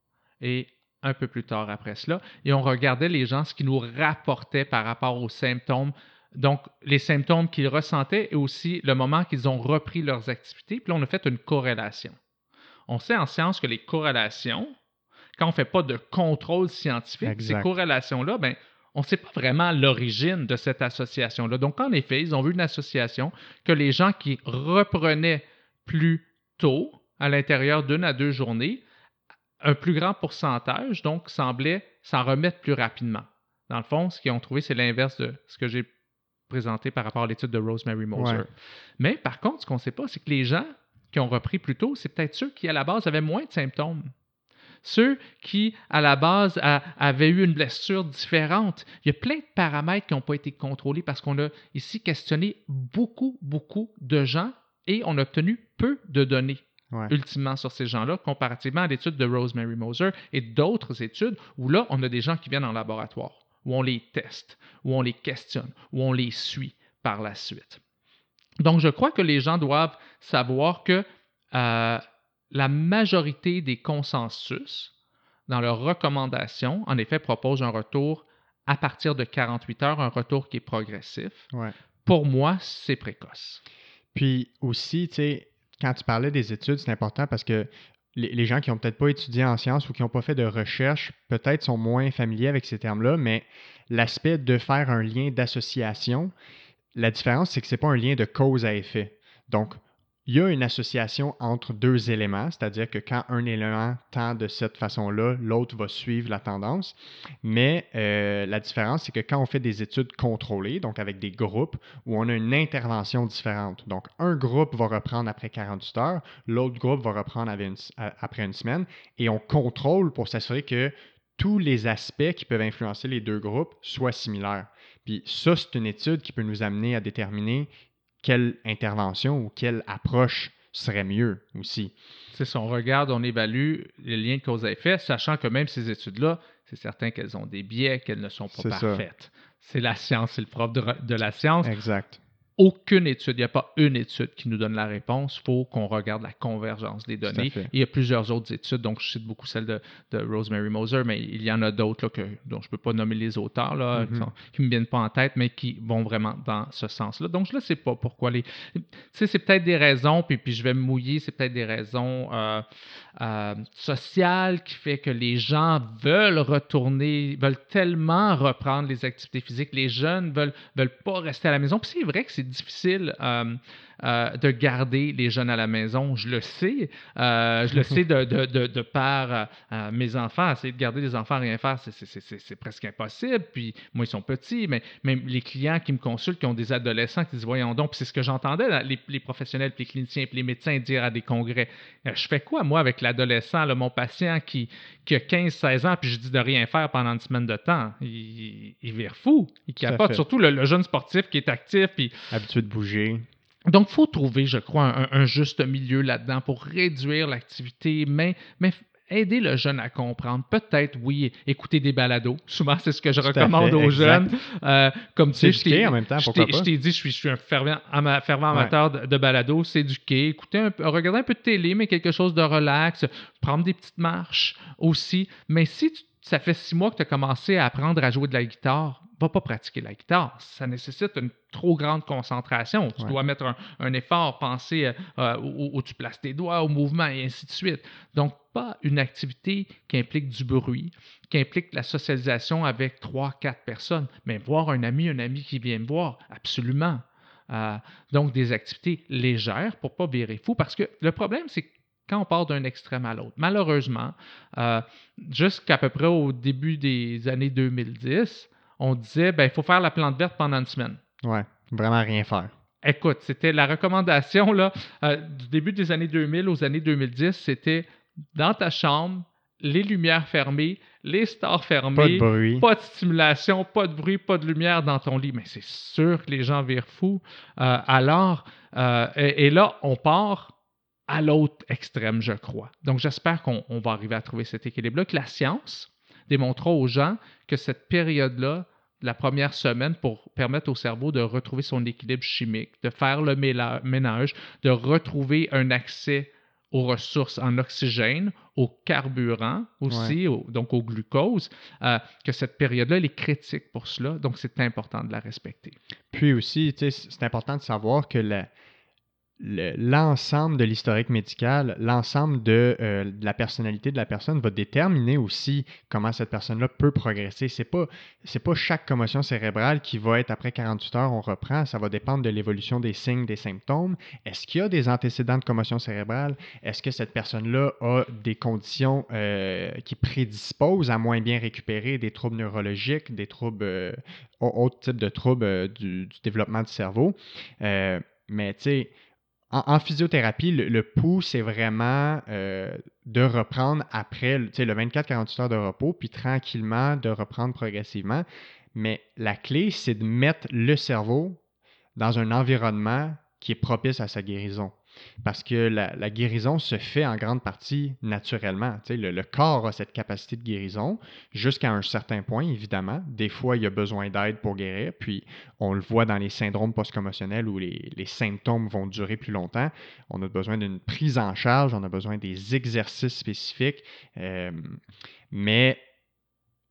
et un peu plus tard après cela. Et on regardait les gens, ce qu'ils nous rapportaient par rapport aux symptômes. Donc, les symptômes qu'ils ressentaient et aussi le moment qu'ils ont repris leurs activités. Puis là, on a fait une corrélation. On sait en science que les corrélations, quand on ne fait pas de contrôle scientifique, Exact. ces corrélations-là, ben, on ne sait pas vraiment l'origine de cette association-là. Donc, en effet, ils ont vu une association que les gens qui reprenaient plus tôt, à l'intérieur d'une à deux journées, un plus grand pourcentage, donc, semblait s'en remettre plus rapidement. Dans le fond, ce qu'ils ont trouvé, c'est l'inverse de ce que j'ai présenté par rapport à l'étude de Rosemary Moser. Mais par contre, ce qu'on ne sait pas, c'est que les gens qui ont repris plus tôt, c'est peut-être ceux qui, à la base, avaient moins de symptômes. Ceux qui, à la base, avaient eu une blessure différente. Il y a plein de paramètres qui n'ont pas été contrôlés parce qu'on a ici questionné beaucoup, beaucoup de gens et on a obtenu peu de données. ultimement sur ces gens-là, comparativement à l'étude de Rosemary Moser et d'autres études où là, on a des gens qui viennent en laboratoire, où on les teste, où on les questionne, où on les suit par la suite. Donc, je crois que les gens doivent savoir que euh, la majorité des consensus dans leurs recommandations, en effet, proposent un retour à partir de 48 heures, un retour qui est progressif. Pour moi, c'est précoce. Puis aussi, tu sais, quand tu parlais des études, c'est important parce que les, gens qui n'ont peut-être pas étudié en sciences ou qui n'ont pas fait de recherche, peut-être sont moins familiers avec ces termes-là, mais l'aspect de faire un lien d'association, la différence, c'est que ce n'est pas un lien de cause à effet. Donc, il y a une association entre deux éléments, c'est-à-dire que quand un élément tend de cette façon-là, l'autre va suivre la tendance. Mais euh, la différence, c'est que quand on fait des études contrôlées, donc avec des groupes, où on a une intervention différente. Donc, un groupe va reprendre après 48 heures, l'autre groupe va reprendre après une semaine, et on contrôle pour s'assurer que tous les aspects qui peuvent influencer les deux groupes soient similaires. Puis ça, c'est une étude qui peut nous amener à déterminer quelle intervention ou quelle approche serait mieux aussi. C'est ça, on regarde, on évalue les liens de cause à effet, sachant que même ces études-là, c'est certain qu'elles ont des biais, qu'elles ne sont pas parfaites. C'est la science, c'est le propre de, de la science. Exact aucune étude, il n'y a pas une étude qui nous donne la réponse. Il faut qu'on regarde la convergence des données. il y a plusieurs autres études, donc je cite beaucoup celle de, Rosemary Moser, mais il y en a d'autres dont je ne peux pas nommer les auteurs, là, mm-hmm. qui ne me viennent pas en tête, mais qui vont vraiment dans ce sens-là. Donc je ne sais pas pourquoi les. Tu sais, c'est peut-être des raisons, puis, puis je vais me mouiller, c'est peut-être des raisons euh, euh, sociales qui fait que les gens veulent retourner, veulent tellement reprendre les activités physiques. Les jeunes veulent, veulent pas rester à la maison. Puis c'est vrai que c'est difficile euh, euh, de garder les jeunes à la maison. Je le sais. Euh, je le *laughs* sais de, de, de, par mes enfants. Essayer de garder les enfants à rien faire, c'est presque impossible. Puis moi, ils sont petits, mais même les clients qui me consultent, qui ont des adolescents, qui disent Voyons donc, c'est ce que j'entendais, les, les, professionnels, puis les cliniciens, puis les médecins dire à des congrès Je fais quoi, moi, avec l'adolescent, mon patient qui, qui a 15-16 ans, puis je dis de rien faire pendant une semaine de temps Il, il vire fou. Il capote. Surtout le, le, jeune sportif qui est actif. Puis, Habitué de bouger. Donc, il faut trouver, je crois, un, juste milieu là-dedans pour réduire l'activité, mais, mais aider le jeune à comprendre. Peut-être, oui, écouter des balados. *laughs* Souvent, c'est ce que je recommande aux jeunes. Euh, comme tu sais, en même temps, pourquoi je t'ai dit, je suis, je suis un fervent, fervent amateur de, de balado, s'éduquer, écouter un, regarder un peu de télé, mais quelque chose de relax, prendre des petites marches aussi. Mais si ça fait six mois que tu as commencé à apprendre à jouer de la guitare, va pas pratiquer la guitare. Ça nécessite une trop grande concentration. Tu dois mettre un, effort, penser euh, où, tu places tes doigts, au mouvement et ainsi de suite. Donc, pas une activité qui implique du bruit, qui implique la socialisation avec trois, quatre personnes. Mais voir un ami, un ami qui vient me voir, absolument. Euh, donc, des activités légères pour pas virer fou. Parce que le problème, c'est que quand on part d'un extrême à l'autre. Malheureusement, euh, jusqu'à peu près au début des années 2010, on disait ben, il faut faire la plante verte pendant une semaine. Ouais, vraiment rien faire. Écoute, c'était la recommandation là, euh, du début des années 2000 aux années 2010, c'était dans ta chambre, les lumières fermées, les stores fermés, pas de bruit, pas de stimulation, pas de bruit, pas de lumière dans ton lit. Mais c'est sûr que les gens virent fous. Euh, alors, euh, et, là, on part à l'autre extrême, je crois. Donc, j'espère qu'on va arriver à trouver cet équilibre-là, que la science démontrera aux gens que cette période-là, la première semaine, pour permettre au cerveau de retrouver son équilibre chimique, de faire le ménage, de retrouver un accès aux ressources en oxygène, au carburant aussi, donc au glucose, euh, que cette période-là, elle est critique pour cela. Donc, c'est important de la respecter. Puis aussi, c'est important de savoir que la, l'ensemble de l'historique médical, l'ensemble euh, de, la personnalité de la personne va déterminer aussi comment cette personne-là peut progresser. C'est pas pas chaque commotion cérébrale qui va être après 48 heures on reprend, ça va dépendre de l'évolution des signes, des symptômes. Est-ce qu'il y a des antécédents de commotion cérébrale? Est-ce que cette personne-là a des conditions euh, qui prédisposent à moins bien récupérer des troubles neurologiques, des troubles euh, autres types de troubles du, du, développement du cerveau? Mais tu sais en, physiothérapie, le, pouls, c'est vraiment euh, de reprendre après le 24-48 heures de repos, puis tranquillement de reprendre progressivement. Mais la clé, c'est de mettre le cerveau dans un environnement qui est propice à sa guérison parce que la, guérison se fait en grande partie naturellement. Le, le, corps a cette capacité de guérison jusqu'à un certain point, évidemment. Des fois, il y a besoin d'aide pour guérir, puis on le voit dans les syndromes post-commotionnels où les, symptômes vont durer plus longtemps. On a besoin d'une prise en charge, on a besoin des exercices spécifiques, euh, mais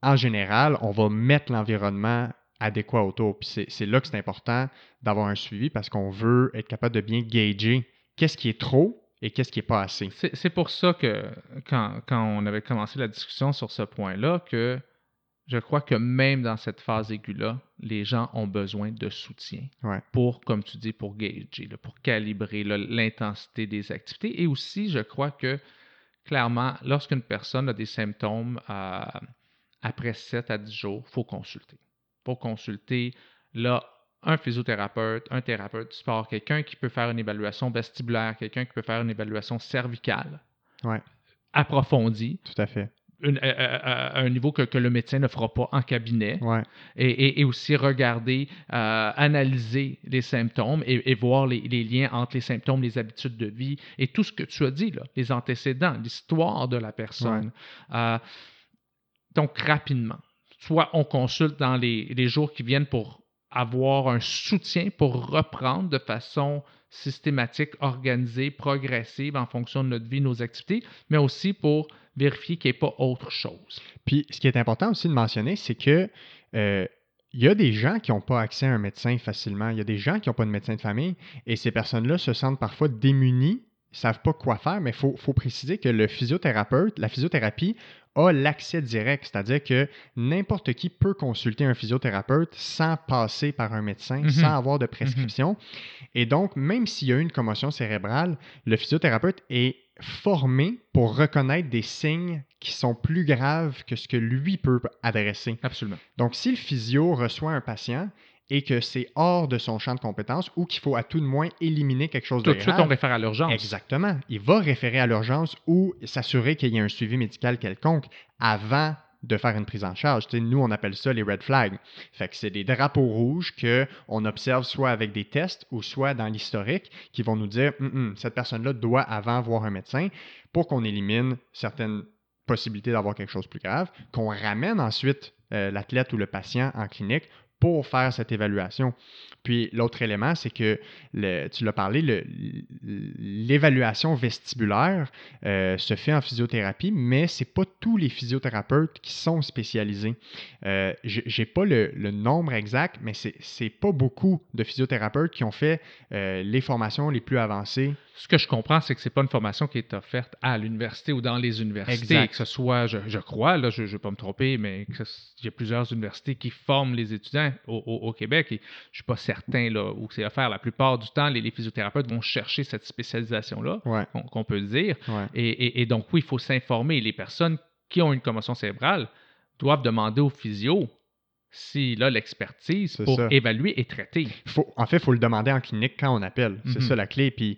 en général, on va mettre l'environnement adéquat autour. Puis c'est là que c'est important d'avoir un suivi parce qu'on veut être capable de bien gager qu'est-ce qui est trop et qu'est-ce qui n'est pas assez. C'est pour ça que quand, on avait commencé la discussion sur ce point-là, que je crois que même dans cette phase aiguë-là, les gens ont besoin de soutien pour, comme tu dis, pour gager, pour calibrer l'intensité des activités. Et aussi, je crois que clairement, lorsqu'une personne a des symptômes euh, après 7 à 10 jours, il faut consulter. Il faut consulter. Là, un physiothérapeute, un thérapeute du sport, quelqu'un qui peut faire une évaluation vestibulaire, quelqu'un qui peut faire une évaluation cervicale ouais. approfondie. Tout à fait. Euh, euh, euh, un niveau que, le médecin ne fera pas en cabinet. Ouais. Et, aussi regarder, analyser les symptômes et, voir les, liens entre les symptômes, les habitudes de vie et tout ce que tu as dit, là, les antécédents, l'histoire de la personne. donc, rapidement. Soit on consulte dans les, les jours qui viennent pour avoir un soutien pour reprendre de façon systématique, organisée, progressive en fonction de notre vie, nos activités, mais aussi pour vérifier qu'il n'y ait pas autre chose. Puis, ce qui est important aussi de mentionner, c'est que euh, il y a des gens qui n'ont pas accès à un médecin facilement. Il y a des gens qui n'ont pas de médecin de famille et ces personnes-là se sentent parfois démunies ne savent pas quoi faire, mais il faut, faut, préciser que le physiothérapeute, la physiothérapie a l'accès direct, c'est-à-dire que n'importe qui peut consulter un physiothérapeute sans passer par un médecin, mhm. sans avoir de prescription. Mhm. Et donc, même s'il y a une commotion cérébrale, le physiothérapeute est formé pour reconnaître des signes qui sont plus graves que ce que lui peut adresser. Absolument. Donc, si le physio reçoit un patient, et que c'est hors de son champ de compétences ou qu'il faut à tout de moins éliminer quelque chose de grave. Tout de suite, on réfère à l'urgence. Exactement. Il va référer à l'urgence ou s'assurer qu'il y ait un suivi médical quelconque avant de faire une prise en charge. nous, on appelle ça les red flags. Fait que c'est des drapeaux rouges qu'on observe soit avec des tests ou soit dans l'historique qui vont nous dire hum, hum, cette personne-là doit avant voir un médecin pour qu'on élimine certaines possibilités d'avoir quelque chose de plus grave, qu'on ramène ensuite euh, l'athlète ou le patient en clinique pour faire cette évaluation. Puis l'autre élément, c'est que tu l'as parlé, l'évaluation vestibulaire euh, se fait en physiothérapie, mais ce n'est pas tous les physiothérapeutes qui sont spécialisés. Euh, Je n'ai pas le, nombre exact, mais ce n'est pas beaucoup de physiothérapeutes qui ont fait euh, les formations les plus avancées ce que je comprends, c'est que ce n'est pas une formation qui est offerte à l'université ou dans les universités. Exact. Que ce soit, je, crois, là, je ne vais pas me tromper, mais il y a plusieurs universités qui forment les étudiants au, Québec et je ne suis pas certain là, où c'est offert. La plupart du temps, les, physiothérapeutes vont chercher cette spécialisation-là, qu'on peut dire. et, donc, oui, il faut s'informer. Les personnes qui ont une commotion cérébrale doivent demander au physio si là l'expertise pour évaluer et traiter. Faut, en fait, il faut le demander en clinique quand on appelle. C'est mhm. ça la clé. Puis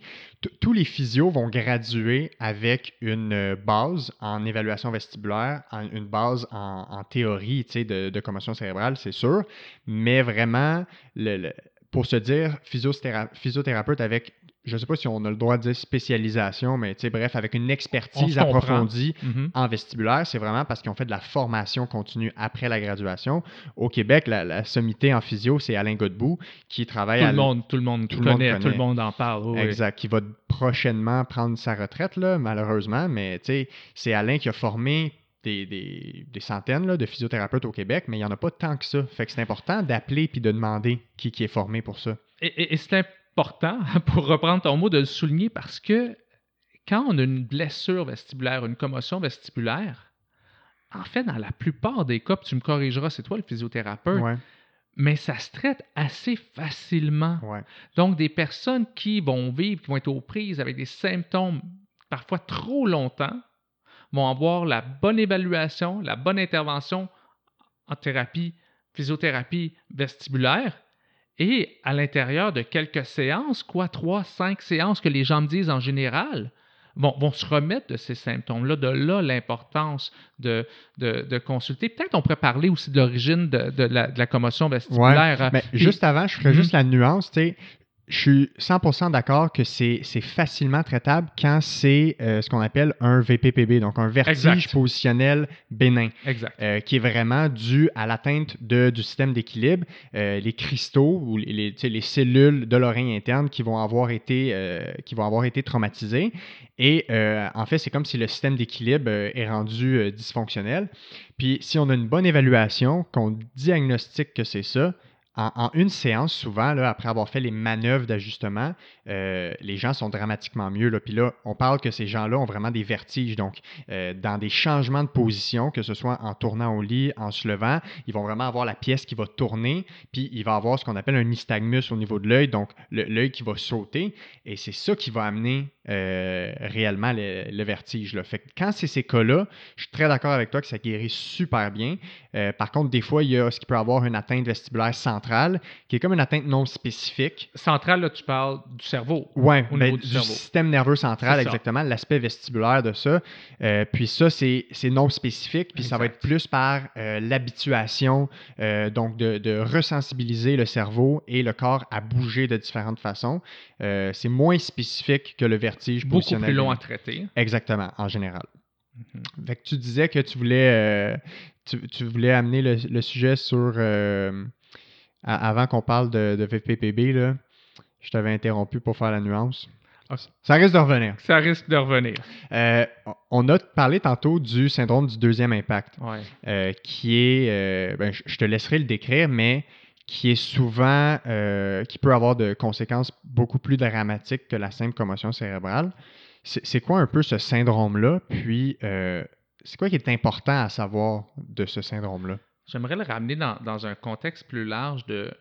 tous les physios vont graduer avec une euh, base en évaluation vestibulaire, une base en, théorie de, de commotion cérébrale, c'est sûr. Mais vraiment, le, pour se dire physiothérapeute avec je ne sais pas si on a le droit de dire spécialisation, mais bref, avec une expertise approfondie mm-hmm. en vestibulaire, c'est vraiment parce qu'ils ont fait de la formation continue après la graduation. Au Québec, la, sommité en physio, c'est Alain Godbout qui travaille tout Le monde, tout le monde tout connaît, tout le monde en parle. exact, qui va prochainement prendre sa retraite, là, malheureusement, mais c'est Alain qui a formé des, des, centaines de physiothérapeutes au Québec, mais il n'y en a pas tant que ça. Fait que c'est important d'appeler puis de demander qui, qui est formé pour ça. Et, et c'est important, *laughs* pour reprendre ton mot, de le souligner parce que quand on a une blessure vestibulaire, une commotion vestibulaire, en fait, dans la plupart des cas, tu me corrigeras, c'est toi le physiothérapeute, mais ça se traite assez facilement. Donc, des personnes qui vont vivre, qui vont être aux prises avec des symptômes parfois trop longtemps, vont avoir la bonne évaluation, la bonne intervention en thérapie, physiothérapie vestibulaire. Et à l'intérieur de quelques séances, quoi, trois, cinq séances que les gens me disent en général, vont, se remettre de ces symptômes-là. De là l'importance de, de, consulter. Peut-être on pourrait parler aussi de l'origine de, la, commotion vestibulaire. mais juste avant, je ferais juste mhm. la nuance. Je suis 100% d'accord que c'est facilement traitable quand c'est euh, ce qu'on appelle un VPPB, donc un vertige positionnel bénin, euh, qui est vraiment dû à l'atteinte du système d'équilibre, euh, les cristaux ou les, les, cellules de l'oreille interne qui vont avoir été, qui vont avoir été traumatisées. Et en fait, c'est comme si le système d'équilibre est rendu dysfonctionnel. Puis si on a une bonne évaluation, qu'on diagnostique que c'est ça, en, une séance, souvent, après avoir fait les manœuvres d'ajustement, euh, les gens sont dramatiquement mieux. Puis là, on parle que ces gens-là ont vraiment des vertiges. Donc, euh, dans des changements de position, que ce soit en tournant au lit, en se levant, ils vont vraiment avoir la pièce qui va tourner, puis il va avoir ce qu'on appelle un nystagmus au niveau de l'œil, donc l'œil qui va sauter. Et c'est ça qui va amener euh, réellement le, vertige. Fait que quand c'est ces cas-là, je suis très d'accord avec toi que ça guérit super bien. Par contre, des fois, il y a ce qui peut avoir une atteinte vestibulaire centrale, qui est comme une atteinte non spécifique. Centrale, là, tu parles du cerveau. Oui, ben, du, système nerveux central, exactement, l'aspect vestibulaire de ça. Euh, puis ça, c'est non spécifique, puis ça va être plus par l'habituation, donc de, de, resensibiliser le cerveau et le corps à bouger de différentes façons. c'est moins spécifique que le vertige Beaucoup plus long à traiter. Exactement, en général. Mhm. tu disais que tu voulais, euh, tu, voulais amener le, sujet sur. Euh, avant qu'on parle de, de VPPB, là, je t'avais interrompu pour faire la nuance. Ah. Ça risque de revenir. Ça risque de revenir. Euh, on a parlé tantôt du syndrome du deuxième impact, qui est, ben, je te laisserai le décrire, mais qui est souvent, euh, qui peut avoir de conséquences beaucoup plus dramatiques que la simple commotion cérébrale. C'est quoi un peu ce syndrome-là? Puis, euh, c'est quoi qui est important à savoir de ce syndrome-là? J'aimerais le ramener dans, un contexte plus large de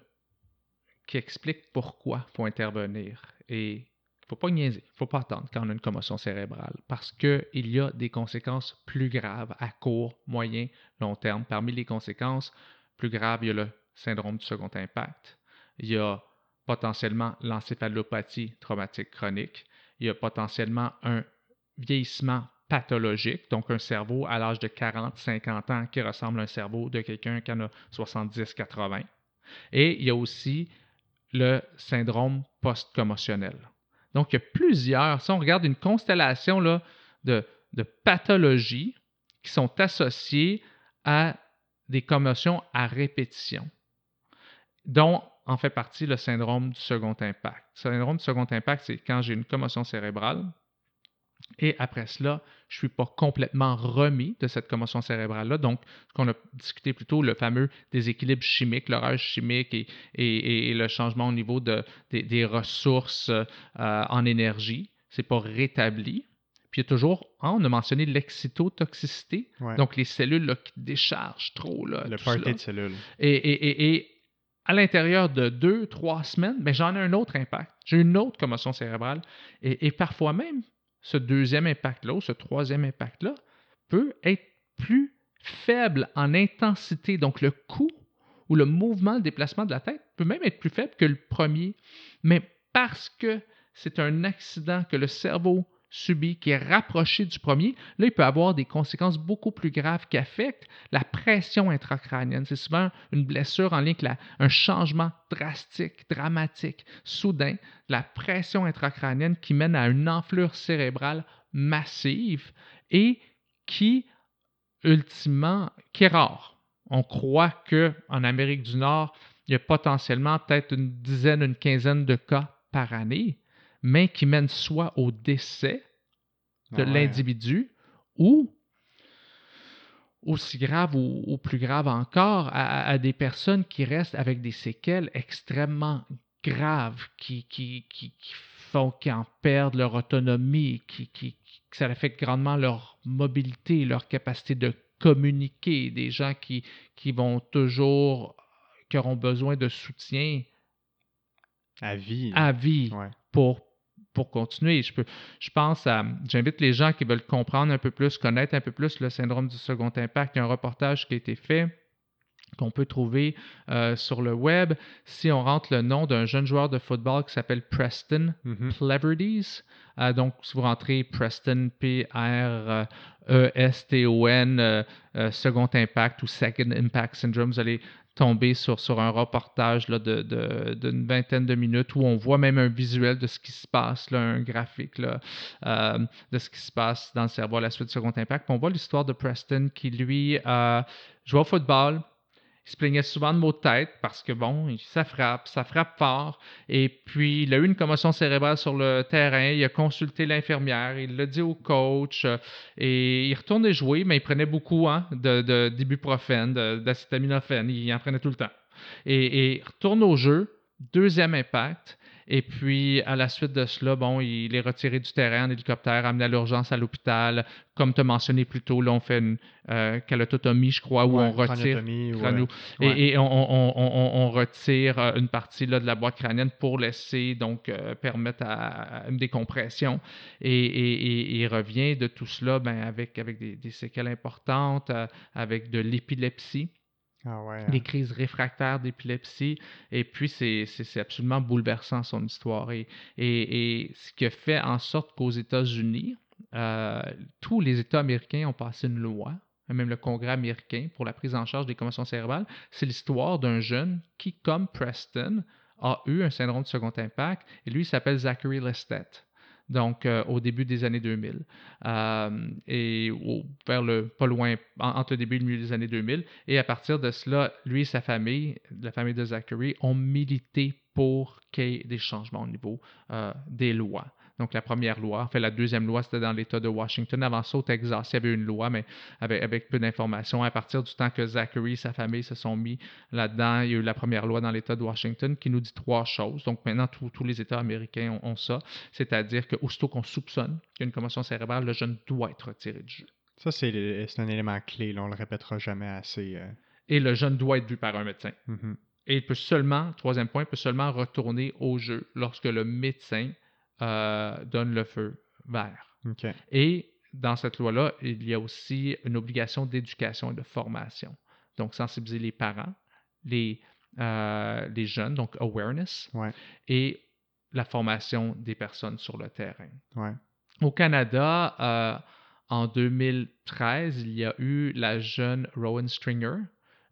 qui explique pourquoi il faut intervenir. Et il ne faut pas niaiser, il ne faut pas attendre quand on a une commotion cérébrale parce qu'il y a des conséquences plus graves à court, moyen, long terme. Parmi les conséquences plus graves, il y a le syndrome du second impact. Il y a potentiellement l'encéphalopathie traumatique chronique. Il y a potentiellement un vieillissement pathologique, donc un cerveau à l'âge de 40-50 ans qui ressemble à un cerveau de quelqu'un qui en a 70-80. Et il y a aussi le syndrome post-commotionnel. Donc, il y a plusieurs, si on regarde une constellation de, de pathologies qui sont associées à des commotions à répétition dont en fait partie le syndrome du second impact. Le syndrome du second impact, c'est quand j'ai une commotion cérébrale et après cela, je ne suis pas complètement remis de cette commotion cérébrale-là. Donc, ce qu'on a discuté plus tôt, le fameux déséquilibre chimique, l'orage chimique et, le changement au niveau de, des, ressources euh, en énergie, ce n'est pas rétabli. Puis il y a toujours, hein, on a mentionné l'excitotoxicité, donc les cellules qui déchargent trop. Là, le party de cellules. Et, et, à l'intérieur de deux, trois semaines, mais ben, j'en ai un autre impact. J'ai une autre commotion cérébrale. Et, parfois même, ce deuxième impact-là ou ce troisième impact-là peut être plus faible en intensité. Donc, le coût ou le mouvement, le déplacement de la tête peut même être plus faible que le premier. Mais parce que c'est un accident que le cerveau subit, qui est rapproché du premier, là, il peut avoir des conséquences beaucoup plus graves qui affectent la pression intracrânienne. C'est souvent une blessure en lien avec un changement drastique, dramatique, soudain, la pression intracrânienne qui mène à une enflure cérébrale massive et qui, ultimement, qui est rare. On croit qu'en Amérique du Nord, il y a potentiellement peut-être une dizaine, une quinzaine de cas par année mais qui mène soit au décès de l'individu ou, aussi grave ou, plus grave encore, à, des personnes qui restent avec des séquelles extrêmement graves qui, qui, qui, qui font qu'ils en perdent leur autonomie, qui, qui, que ça affecte grandement leur mobilité, leur capacité de communiquer, des gens qui, qui vont toujours, qui auront besoin de soutien À vie. à vie Ouais. pour, pour continuer. Je, peux, je pense à. J'invite les gens qui veulent comprendre un peu plus, connaître un peu plus le syndrome du second impact. Il y a un reportage qui a été fait qu'on peut trouver euh, sur le web si on rentre le nom d'un jeune joueur de football qui s'appelle Preston. Cleverdies. Euh, donc, si vous rentrez Preston, P-R-E-S-T-O-N, euh, euh, Second Impact ou Second Impact Syndrome, vous allez tomber sur, sur un reportage de, de- d'une vingtaine de minutes où on voit même un visuel de ce qui se passe, là, un graphique là, euh, de ce qui se passe dans le cerveau à la suite du Second Impact. On voit l'histoire de Preston qui, lui, jouait au football. Il se plaignait souvent de maux de tête parce que, bon, ça frappe, ça frappe fort. Et puis, il a eu une commotion cérébrale sur le terrain. Il a consulté l'infirmière. Il l'a dit au coach. et il retournait jouer, mais il prenait beaucoup hein, de, de d'ibuprofène, d'acétaminophène. Il en prenait tout le temps. Et, et retourne au jeu. Deuxième impact. Et puis, à la suite de cela, bon, il est retiré du terrain en hélicoptère, amené à l'urgence à l'hôpital. Comme tu as mentionné plus tôt, là, on fait une euh, calototomie, je crois, où Ouais, on retire ouais. et, et on, on- on- on- on retire euh, une partie là, de la boîte crânienne pour laisser, donc, euh, permettre à, à une décompression. Et, et- et- et il revient de tout cela ben, avec, avec des, des séquelles importantes, euh, avec de l'épilepsie, Ah ouais. des crises réfractaires d'épilepsie. Et puis, c'est absolument bouleversant, son histoire. Et, et- et ce qui a fait en sorte qu'aux États-Unis, euh, tous les États américains ont passé une loi, même le Congrès américain, pour la prise en charge des commotions cérébrales. C'est l'histoire d'un jeune qui, comme Preston, a eu un syndrome de second impact. Et lui, il s'appelle Zachary Lestet. Donc, euh, au début des années 2000. Euh, et vers le, pas loin, en- entre début et le milieu des années 2000. Et à partir de cela, lui et sa famille, la famille de Zachary, ont milité pour qu'il y ait des changements au niveau euh, des lois. Donc, la première loi, en fait, la deuxième loi, c'était dans l'État de Washington. Avant ça, au Texas, il y avait une loi, mais avec, avec peu d'informations. À partir du temps que Zachary et sa famille se sont mis là-dedans, il y a eu la première loi dans l'État de Washington qui nous dit trois choses. Donc, maintenant, tous- tous les États américains ont, ont ça. C'est-à-dire qu'aussitôt qu'on soupçonne qu'il y a une commotion cérébrale, le jeune doit être retiré du jeu. Ça, c'est un élément clé. Là, on le répétera jamais assez. euh. Et le jeune doit être vu par un médecin. Mhm. Et il peut seulement, troisième point, il peut seulement retourner au jeu lorsque le médecin euh, donne le feu vert. Et dans cette loi-là, il y a aussi une obligation d'éducation et de formation. Donc, sensibiliser les parents, les, euh, les jeunes, donc awareness, Ouais. et la formation des personnes sur le terrain. Ouais. Au Canada, euh, en 2013, il y a eu la jeune Rowan Stringer,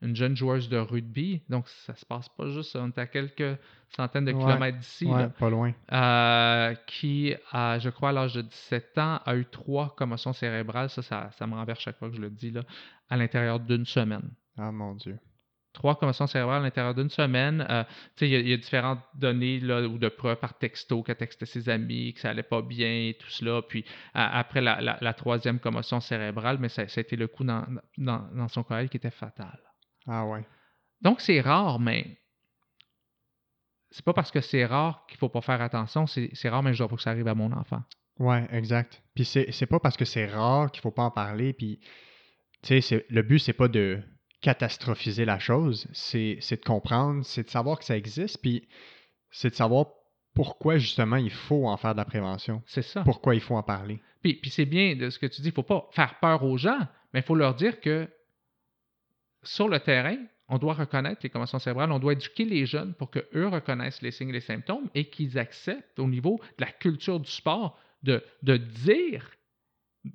une jeune joueuse de rugby. Donc, ça se passe pas juste, on est à quelques centaines de Ouais. kilomètres d'ici, Ouais, pas loin. euh, qui, je crois, à l'âge de 17 ans, a eu trois commotions cérébrales. Ça, ça, ça me renverse chaque fois que je le dis, là, à l'intérieur d'une semaine Ah mon Dieu. trois commotions cérébrales à l'intérieur d'une semaine. Euh, il y, a- il y a différentes données là, ou de preuves par texto qu'elle textait ses amis, que ça allait pas bien et tout cela. Puis à- après la, la- la troisième commotion cérébrale, mais ça, ça a été le coup dans, dans, dans son cas qui était fatal. Ah ouais. Donc c'est rare, mais c'est pas parce que c'est rare qu'il faut pas faire attention. C'est rare, mais je veux pas que ça arrive à mon enfant. Ouais, exact. Puis c'est pas parce que c'est rare qu'il faut pas en parler. Puis, tu sais, c'est- le but, c'est pas de catastrophiser la chose. C'est c'est de comprendre, c'est de savoir que ça existe. Puis, c'est de savoir pourquoi, justement, il faut en faire de la prévention. C'est ça. Pourquoi il faut en parler. Puis, puis c'est bien de ce que tu dis, il ne faut pas faire peur aux gens, mais il faut leur dire que sur le terrain, on doit reconnaître les commotions cérébrales, on doit éduquer les jeunes pour qu'eux reconnaissent les signes et les symptômes et qu'ils acceptent au niveau de la culture du sport de, de dire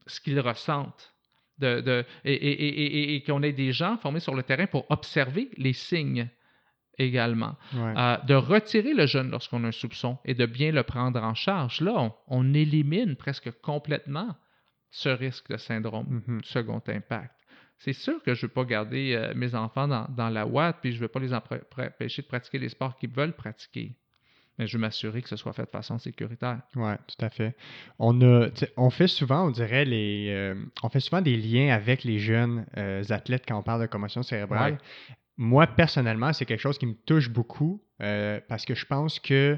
ce qu'ils ressentent. De, de- et et- et- et- et qu'on ait des gens formés sur le terrain pour observer les signes également. Ouais. Euh, de retirer le jeune lorsqu'on a un soupçon et de bien le prendre en charge. Là, on, on élimine presque complètement ce risque de syndrome Mhm. du second impact. C'est sûr que je ne veux pas garder euh, mes enfants dans, dans la ouate, puis je ne veux pas les empêcher de pratiquer les sports qu'ils veulent pratiquer. Mais je veux m'assurer que ce soit fait de façon sécuritaire. Ouais, tout à fait. On a, on fait souvent, on dirait les, euh, on fait souvent des liens avec les jeunes euh, athlètes quand on parle de commotion cérébrale. Ouais. moi, personnellement, c'est quelque chose qui me touche beaucoup parce que je pense que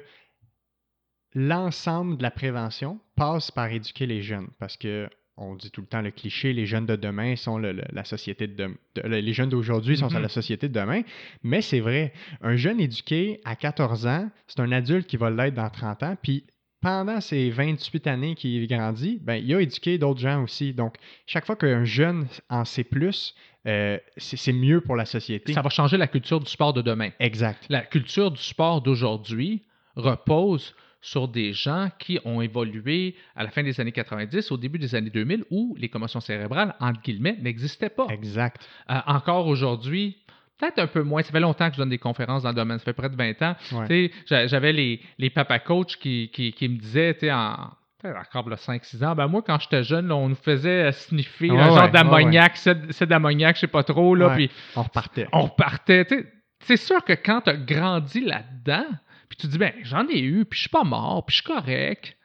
l'ensemble de la prévention passe par éduquer les jeunes. Parce que on dit tout le temps le cliché, les jeunes de demain sont la société de, les jeunes d'aujourd'hui sont Mhm. la société de demain, mais c'est vrai, un jeune éduqué à 14 ans, c'est un adulte qui va l'être dans 30 ans, puis pendant ces 28 années qu'il grandit, ben, il a éduqué d'autres gens aussi. Donc, chaque fois qu'un jeune en sait plus, euh, c'est c'est mieux pour la société. Ça va changer la culture du sport de demain. Exact. La culture du sport d'aujourd'hui repose sur des gens qui ont évolué à la fin des années 90, au début des années 2000, où les commotions cérébrales, entre guillemets, n'existaient pas. Exact. Euh, encore aujourd'hui, peut-être un peu moins. Ça fait longtemps que je donne des conférences dans le domaine. Ça fait près de 20 ans. Ouais. J'avais les, les papa coachs qui, qui, qui me disaient, en encore là, 5-6 ans, ben moi, quand j'étais jeune, là, on nous faisait euh, sniffer Ouais, un genre ouais, d'ammoniac, c'est c'est d'ammoniac, je sais pas trop, là, Ouais. On repartait. on repartait. C'est sûr que quand tu as grandi là-dedans, puis tu dis, ben, j'en ai eu, puis je suis pas mort, puis je suis correct.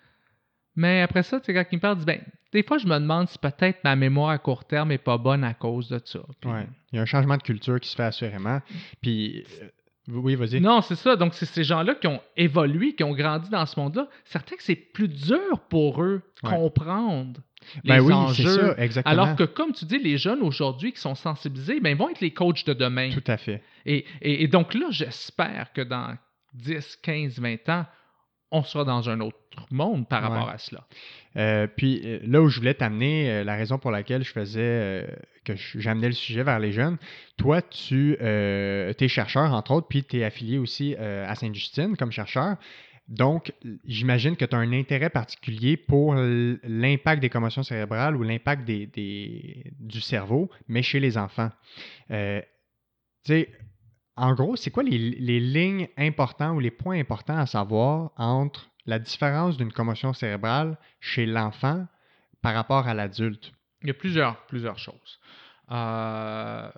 Mais après ça, tu sais, quand il me parle, il dit, ben, des fois, je me demande si peut-être ma mémoire à court terme est pas bonne à cause de ça. Puis- Ouais. Il y a un changement de culture qui se fait assurément. Puis, euh, oui, vas-y. Non, c'est ça. Donc, c'est ces gens-là qui ont évolué, qui ont grandi dans ce monde-là. Certains que c'est plus dur pour eux Ouais. comprendre les Ben oui, c'est enjeux. ça, exactement. Alors que, comme tu dis, les jeunes aujourd'hui qui sont sensibilisés, ben, ils vont être les coachs de demain. Tout à fait. Et, et- et donc là, j'espère que dans 10, 15, 20 ans, on sera dans un autre monde par rapport Ouais. à cela. Euh, puis euh, là où je voulais t'amener, euh, la raison pour laquelle je faisais que j'amenais le sujet vers les jeunes, toi, tu es chercheur, entre autres, puis tu es affilié aussi à Sainte-Justine comme chercheur. Donc, j'imagine que tu as un intérêt particulier pour l'impact des commotions cérébrales ou l'impact des, des- du cerveau, mais chez les enfants. Tu sais, en gros, c'est quoi les, les lignes importantes ou les points importants à savoir entre la différence d'une commotion cérébrale chez l'enfant par rapport à l'adulte? Il y a plusieurs, plusieurs choses. Euh,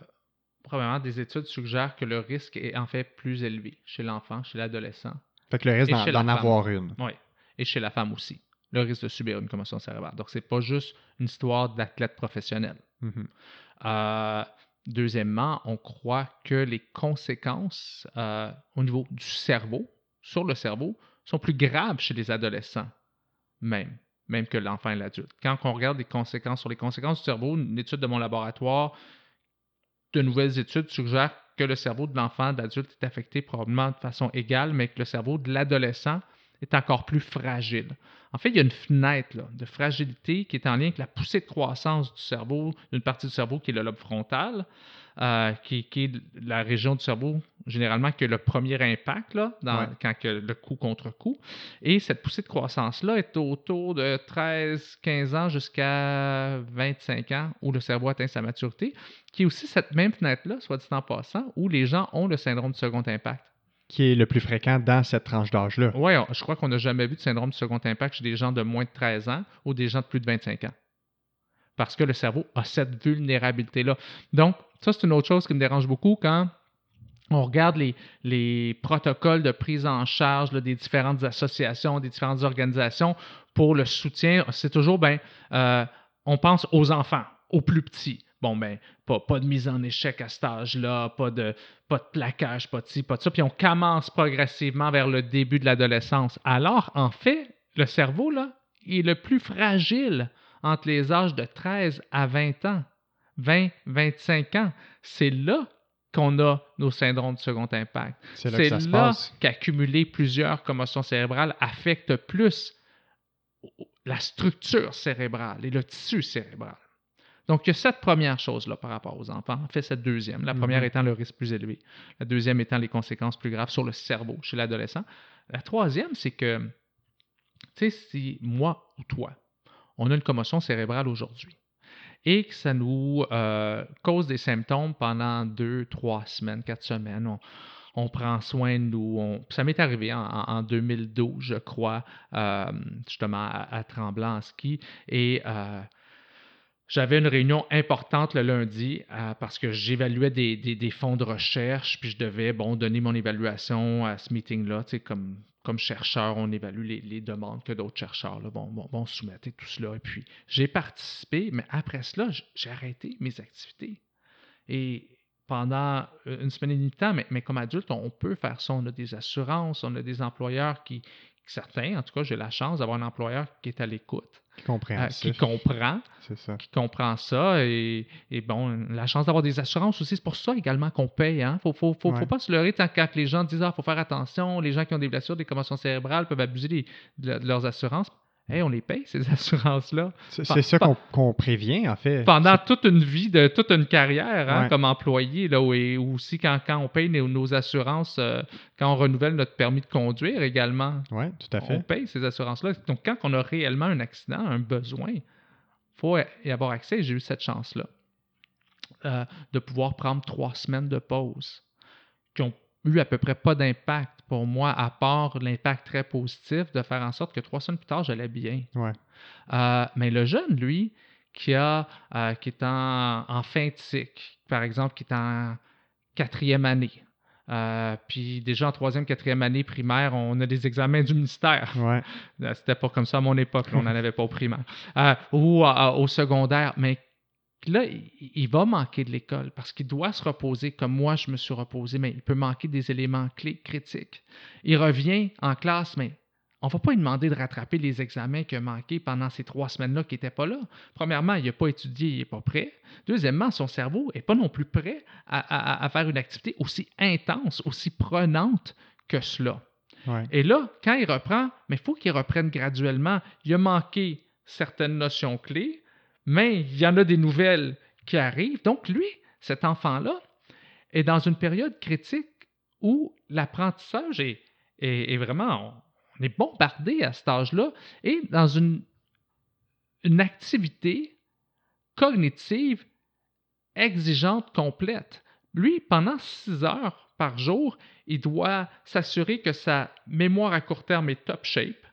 premièrement, des études suggèrent que le risque est en fait plus élevé chez l'enfant, chez l'adolescent, Fait que le risque d'en avoir une. oui, et chez la femme aussi. Le risque de subir une commotion cérébrale. Donc, c'est pas juste une histoire d'athlète professionnel. Mhm. Euh, deuxièmement, on croit que les conséquences euh, au niveau du cerveau, sur le cerveau, sont plus graves chez les adolescents, même, que l'enfant et l'adulte. Quand on regarde les conséquences sur les conséquences du cerveau, une étude de mon laboratoire, de nouvelles études suggèrent que le cerveau de l'enfant, de l'adulte est affecté probablement de façon égale, mais que le cerveau de l'adolescent est encore plus fragile. En fait, il y a une fenêtre là, de fragilité qui est en lien avec la poussée de croissance du cerveau, d'une partie du cerveau qui est le lobe frontal, euh, qui, qui est la région du cerveau généralement qui a le premier impact là, dans, Ouais. quand que le coup contre coup. Et cette poussée de croissance-là est autour de 13-15 ans jusqu'à 25 ans où le cerveau atteint sa maturité, qui est aussi cette même fenêtre-là, soit dit en passant, où les gens ont le syndrome du second impact. Qui est le plus fréquent dans cette tranche d'âge-là. Oui, je crois qu'on n'a jamais vu de syndrome du second impact chez des gens de moins de 13 ans ou des gens de plus de 25 ans. Parce que le cerveau a cette vulnérabilité-là. Donc, ça, c'est une autre chose qui me dérange beaucoup quand on regarde les, les protocoles de prise en charge des différentes associations, des différentes organisations pour le soutien. C'est toujours, ben, euh, on pense aux enfants, aux plus petits. Bon, ben, pas, pas de mise en échec à cet âge-là, pas de, pas de plaquage, pas de ci, pas de ça. Puis on commence progressivement vers le début de l'adolescence. Alors, en fait, le cerveau, là, il est le plus fragile entre les âges de 13 à 20 ans. 20, 25 ans. C'est là qu'on a nos syndromes de second impact. C'est là qu'accumuler plusieurs commotions cérébrales affecte plus la structure cérébrale et le tissu cérébral. Donc, il y a cette première chose-là par rapport aux enfants. En fait, cette deuxième. La première Mhm. étant le risque plus élevé. La deuxième étant les conséquences plus graves sur le cerveau chez l'adolescent. La troisième, c'est que, tu sais, si moi ou toi, on a une commotion cérébrale aujourd'hui et que ça nous euh, cause des symptômes pendant deux, trois semaines, quatre semaines, on, on prend soin de nous. on- ça m'est arrivé en, en- en 2012, je crois, euh, justement à, à Tremblant en ski. Et euh, j'avais une réunion importante le lundi euh, parce que j'évaluais des, des- fonds de recherche, puis je devais bon, donner mon évaluation à ce meeting-là. Comme, comme chercheur, on évalue les, demandes que d'autres chercheurs vont, vont- vont soumettre et tout cela. Et puis, j'ai participé, mais après cela, j'ai arrêté mes activités. Et pendant une semaine et demie de temps, mais, mais, comme adulte, on peut faire ça. On a des assurances, on a des employeurs qui, certains, en tout cas, j'ai la chance d'avoir un employeur qui est à l'écoute. Euh, qui comprend. Ça. Qui comprend ça. Et, bon, la chance d'avoir des assurances aussi, c'est pour ça également qu'on paye. Il hein. ne faut, faut, pas se leurrer tant quand les gens disent Ah, il faut faire attention, les gens qui ont des blessures, des commotions cérébrales peuvent abuser de leurs assurances on les paye, ces *laughs* assurances-là. C'est ça qu'on prévient, en fait. Pendant toute une vie, de toute une carrière hein, comme employé, là, et aussi quand, quand on paye nos, assurances, euh, quand on renouvelle notre permis de conduire également. Oui, tout à fait. On paye ces assurances-là. Donc, quand on a réellement un accident, un besoin, il faut y avoir accès. J'ai eu cette chance-là euh, de pouvoir prendre trois semaines de pause qui ont eu à peu près pas d'impact pour moi, à part l'impact très positif de faire en sorte que trois semaines plus tard, j'allais bien. Euh, mais le jeune, lui, qui, a, euh, qui est en, en, fin de cycle, par exemple, qui est en quatrième année, euh, puis déjà en troisième, quatrième année primaire, on a des examens du ministère. Ouais. *laughs* C'était pas comme ça à mon époque, on n'en *laughs* avait pas au primaire. ou au secondaire. Mais là, il va manquer de l'école parce qu'il doit se reposer comme moi je me suis reposé, mais il peut manquer des éléments clés critiques. Il revient en classe, mais on ne va pas lui demander de rattraper les examens qu'il a manqués pendant ces trois semaines-là qui n'étaient pas là. Premièrement, il n'a pas étudié, il n'est pas prêt. Deuxièmement, son cerveau n'est pas non plus prêt à, faire une activité aussi intense, aussi prenante que cela. Et là, quand il reprend, mais il faut qu'il reprenne graduellement. Il a manqué certaines notions clés, mais il y en a des nouvelles qui arrivent. Donc, lui, cet enfant-là, est dans une période critique où l'apprentissage est, vraiment, on est bombardé à cet âge-là, et dans une, une activité cognitive exigeante complète. Lui, pendant six heures par jour, il doit s'assurer que sa mémoire à court terme est top shape,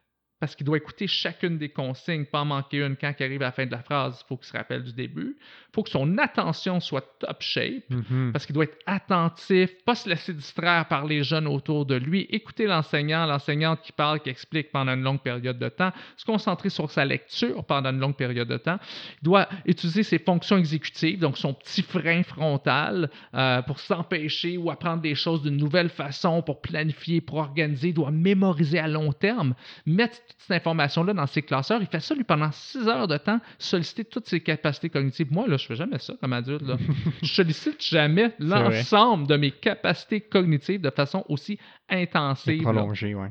parce qu'il doit écouter chacune des consignes, pas en manquer une quand il arrive à la fin de la phrase, il faut qu'il se rappelle du début. Il faut que son attention soit top shape, mm-hmm. parce qu'il doit être attentif, pas se laisser distraire par les jeunes autour de lui, écouter l'enseignant, l'enseignante qui parle, qui explique pendant une longue période de temps, se concentrer sur sa lecture pendant une longue période de temps. Il doit utiliser ses fonctions exécutives, donc son petit frein frontal, euh, pour s'empêcher ou apprendre des choses d'une nouvelle façon, pour planifier, pour organiser, il doit mémoriser à long terme, mettre cette information-là dans ses classeurs. Il fait ça, lui, pendant six heures de temps, solliciter toutes ses capacités cognitives. Moi, là, je fais jamais ça comme adulte. Là. *laughs* je sollicite jamais l'ensemble de mes capacités cognitives de façon aussi intensive.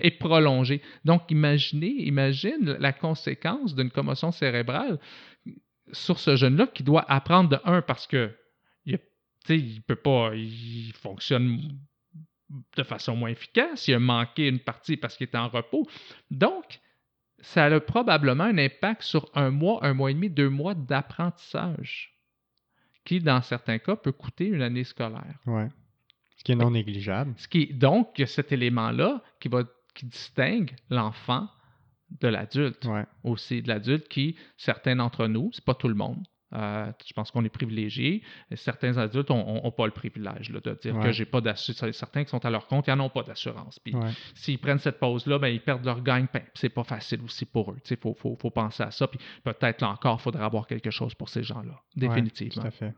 Et prolongée. Donc, imaginez, imagine la conséquence d'une commotion cérébrale sur ce jeune-là qui doit apprendre de un parce que il, il peut pas, il fonctionne de façon moins efficace, il a manqué une partie parce qu'il est en repos. Donc, ça a probablement un impact sur un mois, un mois et demi, deux mois d'apprentissage, qui, dans certains cas, peut coûter une année scolaire. Oui. Ce qui est non négligeable. Ce qui, donc, il y a cet élément-là qui, va, qui distingue l'enfant de l'adulte. Ouais. Aussi, de l'adulte qui, certains d'entre nous, c'est pas tout le monde, euh, je pense qu'on est privilégié. Certains adultes n'ont pas le privilège de dire que j'ai pas d'assurance. Certains qui sont à leur compte, ils n'en ont pas d'assurance. Puis s'ils prennent cette pause-là, ben, ils perdent leur gagne. Ce c'est pas facile aussi pour eux. Il faut, faut, faut, penser à ça. Puis peut-être là encore, il faudra avoir quelque chose pour ces gens-là. Définitivement. tout à fait.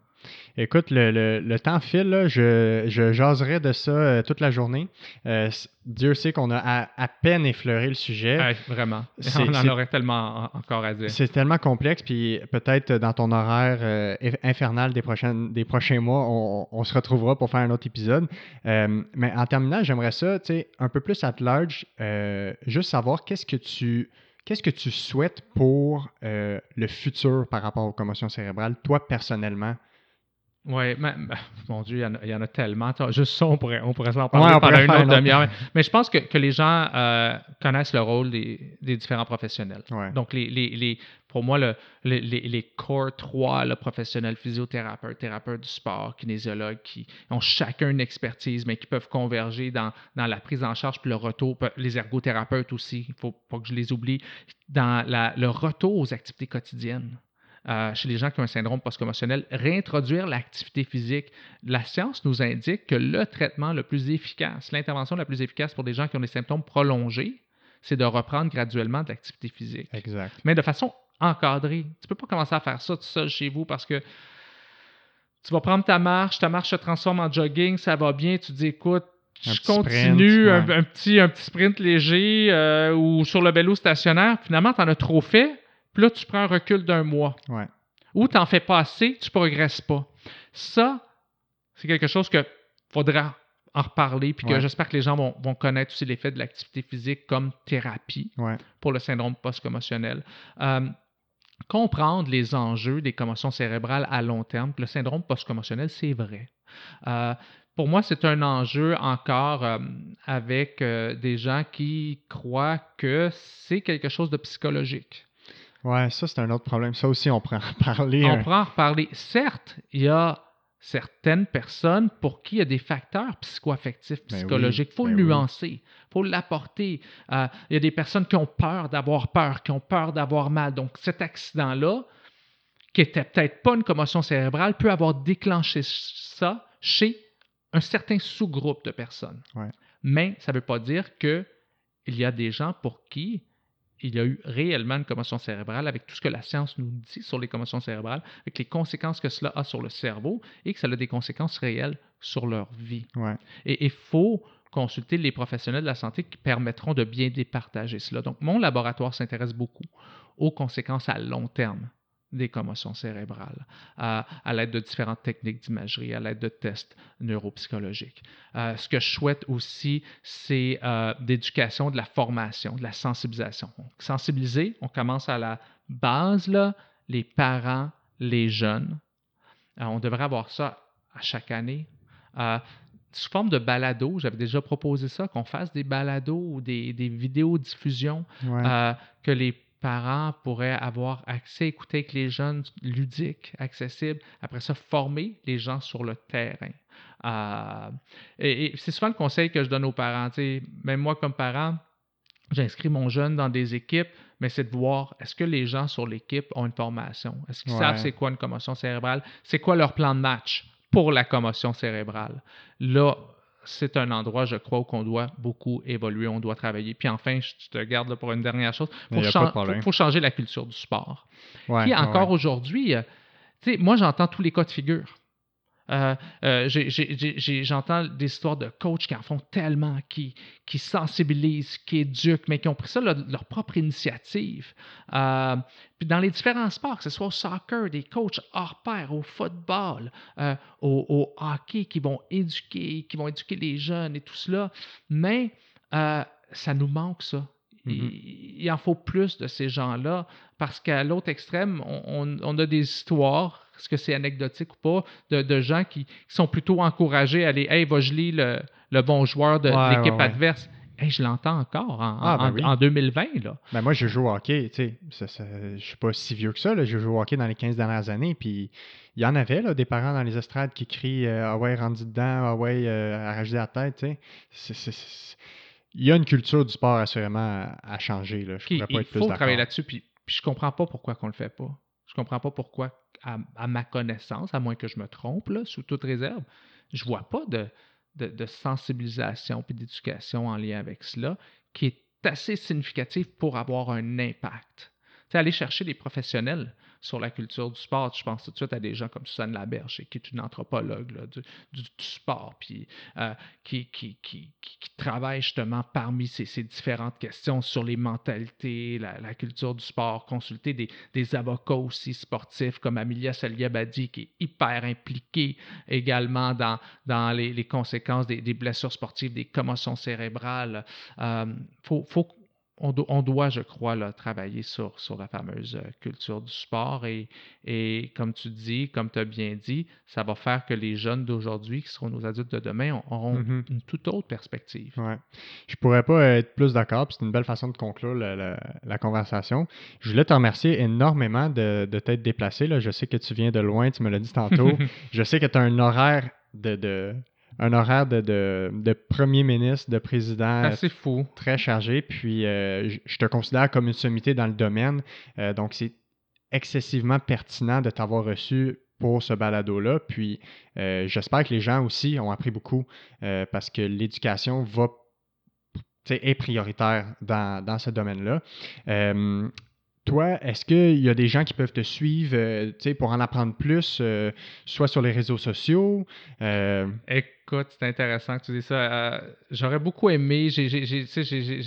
Écoute, le, temps file, je, je jaserai de ça euh, toute la journée. Euh, Dieu sait qu'on a à, peine effleuré le sujet. vraiment. *laughs* On en aurait tellement encore à dire. C'est tellement complexe, puis peut-être dans ton horaire euh, infernal des, prochaines, des prochains mois, on, se retrouvera pour faire un autre épisode. mais en terminant, j'aimerais ça, tu sais, un peu plus at large, juste savoir qu'est-ce que tu Qu'est-ce que tu souhaites pour le futur par rapport aux commotions cérébrales, toi personnellement? Oui, mais, *laughs* mon Dieu, il y, en a, tellement. Juste ça, on pourrait, on pourrait s'en parler pendant une autre demi-heure. Mais, je pense que, que les gens euh, connaissent le rôle des, des différents professionnels. Donc, les, les, les, pour moi, le, les, les core trois, le professionnel physiothérapeute, thérapeute du sport, kinésiologue, qui ont chacun une expertise, mais qui peuvent converger dans, dans la prise en charge puis le retour. Les ergothérapeutes aussi, il ne faut pas que je les oublie, dans la, le retour aux activités quotidiennes. Euh, chez les gens qui ont un syndrome post-commotionnel, réintroduire l'activité physique. La science nous indique que le traitement le plus efficace, l'intervention la plus efficace pour des gens qui ont des symptômes prolongés, c'est de reprendre graduellement de l'activité physique. Exact. Mais de façon encadrée. Tu ne peux pas commencer à faire ça tout seul chez vous parce que tu vas prendre ta marche, ta marche se transforme en jogging, ça va bien, tu dis écoute, Un je continue sprint, un, un petit, un petit sprint léger euh, ou sur le vélo stationnaire. Finalement, tu en as trop fait. Puis là, tu prends un recul d'un mois. Ouais. Ou tu n'en fais pas assez, tu progresses pas. Ça, c'est quelque chose que faudra en reparler, puis que Ouais. j'espère que les gens vont, vont connaître aussi l'effet de l'activité physique comme thérapie Ouais. pour le syndrome post-commotionnel. Euh, comprendre les enjeux des commotions cérébrales à long terme. Le syndrome post-commotionnel, c'est vrai. Euh, pour moi, c'est un enjeu encore euh, avec des gens qui croient que c'est quelque chose de psychologique. Ouais, ça, c'est un autre problème. Ça aussi, on pourrait en *laughs* parler. On hein. pourra en reparler. Certes, il y a certaines personnes pour qui il y a des facteurs psychoaffectifs, Ben psychologiques. Il faut ben le oui. nuancer, il faut l'apporter. Euh, il y a des personnes qui ont peur d'avoir peur, qui ont peur d'avoir mal. Donc, cet accident-là, qui était peut-être pas une commotion cérébrale, peut avoir déclenché ça chez un certain sous-groupe de personnes. Ouais. Mais ça ne veut pas dire que il y a des gens pour qui il y a eu réellement une commotion cérébrale avec tout ce que la science nous dit sur les commotions cérébrales, avec les conséquences que cela a sur le cerveau et que ça a des conséquences réelles sur leur vie. Ouais. Et il faut consulter les professionnels de la santé qui permettront de bien départager cela. Donc, mon laboratoire s'intéresse beaucoup aux conséquences à long terme des commotions cérébrales, à, à l'aide de différentes techniques d'imagerie, à l'aide de tests neuropsychologiques. Euh, ce que je souhaite aussi, c'est euh, d'éducation, de la formation, de la sensibilisation. Donc, sensibiliser, on commence à la base, là, les parents, les jeunes. Euh, on devrait avoir ça à chaque année. Sous forme de balado, j'avais déjà proposé ça, qu'on fasse des balados ou des, des vidéos diffusion Ouais. euh, que les parents pourraient avoir accès, écouter avec les jeunes, ludiques, accessibles. Après ça, former les gens sur le terrain. Euh, et et c'est souvent le conseil que je donne aux parents. Même moi, comme parent, j'inscris mon jeune dans des équipes, mais c'est de voir est-ce que les gens sur l'équipe ont une formation? Est-ce qu'ils Ouais. savent c'est quoi une commotion cérébrale? C'est quoi leur plan de match pour la commotion cérébrale? Là, c'est un endroit, je crois, où on doit beaucoup évoluer, on doit travailler. Puis enfin, je te garde là pour une dernière chose. Il faut, chan- changer la culture du sport. Ouais, Puis ouais, encore ouais. aujourd'hui, euh, tu sais, moi j'entends tous les cas de figure. Euh, euh, J'entends des histoires de coachs qui en font tellement, qui, qui sensibilisent, qui éduquent, mais qui ont pris ça de leur propre initiative. Euh, puis dans les différents sports, que ce soit au soccer, des coachs hors pair, au football, au, au hockey, qui vont éduquer, qui vont éduquer les jeunes et tout cela. Mais ça nous manque ça. Mhm. Il, il en faut plus de ces gens-là parce qu'à l'autre extrême, on, on- a des histoires, est-ce que c'est anecdotique ou pas, de, de gens qui, qui sont plutôt encouragés à aller Hey, va geler le, le bon joueur de Ouais, l'équipe ouais, ouais. adverse. Hey, je l'entends encore en, Ah, ben en- oui. en 2020. Là. Ben moi, je joue au hockey, tu sais, ça- ça- je suis pas si vieux que ça, là, je joue au hockey dans les 15 dernières années, puis il y en avait, là, des parents dans les estrades qui crient euh, Ah ouais, rendu dedans, ah ouais, euh, arrache la tête », c'est- Il y a une culture du sport, assurément, à, changer, là. Je Puis, pourrais pas il être plus faut travailler là-dessus. Puis, puis je comprends pas pourquoi qu'on le fait pas. Je comprends pas pourquoi, à, à ma connaissance, à moins que je me trompe, là, sous toute réserve, je vois pas de, de, de sensibilisation puis d'éducation en lien avec cela qui est assez significative pour avoir un impact. Sais, aller chercher des professionnels sur la culture du sport, je pense tout de suite à des gens comme Suzanne Laberge, qui est une anthropologue du, du- sport, puis euh, qui, qui, qui, qui- travaille justement parmi ces, ces différentes questions sur les mentalités, la, culture du sport, consulter des, des avocats aussi sportifs comme Amelia Saliabadi, qui est hyper impliquée également dans, dans les, les conséquences des, des blessures sportives, des commotions cérébrales. Euh, faut, on, do- on doit, je crois, là, travailler sur, sur la fameuse euh, culture du sport. Et, et comme tu dis, comme tu as bien dit, ça va faire que les jeunes d'aujourd'hui, qui seront nos adultes de demain, auront Mhm. une toute autre perspective. Ouais. Je pourrais pas être plus d'accord, c'est une belle façon de conclure la, la- la conversation. Je voulais te remercier énormément de, de t'être déplacé. Là. Je sais que tu viens de loin, tu me l'as dit tantôt. *laughs* Je sais que tu as un horaire de, de- un horaire de, de, de premier ministre, de président assez fou. très chargé. Puis euh, je- te considère comme une sommité dans le domaine. Euh, donc c'est excessivement pertinent de t'avoir reçu pour ce balado-là. Puis euh, j'espère que les gens aussi ont appris beaucoup parce que l'éducation va est prioritaire dans, dans ce domaine-là. Toi, est-ce qu'il y a des gens qui peuvent te suivre euh, pour en apprendre plus, euh, soit sur les réseaux sociaux? euh, Écoute, c'est intéressant que tu dis ça. J'aurais beaucoup aimé, j'ai-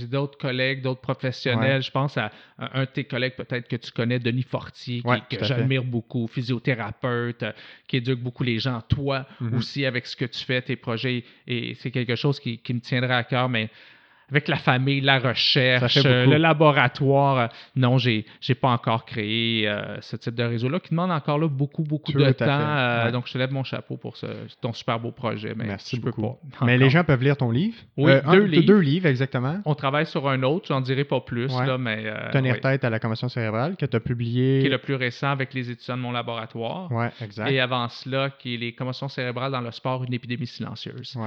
d'autres collègues, d'autres professionnels. Ouais. Je pense à un, un de tes collègues peut-être que tu connais, Denis Fortier, qui- que j'admire beaucoup, physiothérapeute, qui éduque beaucoup les gens. Toi Mhm. aussi, avec ce que tu fais, tes projets, et c'est quelque chose qui, qui me tiendrait à cœur, mais avec la famille, la recherche, euh, le laboratoire, euh, non, j'ai j'ai pas encore créé euh, ce type de réseau-là qui demande encore là, beaucoup, beaucoup Tout de temps. euh, ouais. Donc, je te lève mon chapeau pour ce, ton super beau projet, mais Merci je peux beaucoup. pas. Mais les gens peuvent lire ton livre. Euh, Oui, un- deux livres. Deux livres, exactement. On travaille sur un autre, j'en dirai pas plus, Ouais. là, mais. Tenir oui, tête à la commotion cérébrale que tu as publié. Qui est le plus récent avec les étudiants de mon laboratoire. Ouais, exact. Et avant cela, qui est les commotions cérébrales dans le sport, une épidémie silencieuse.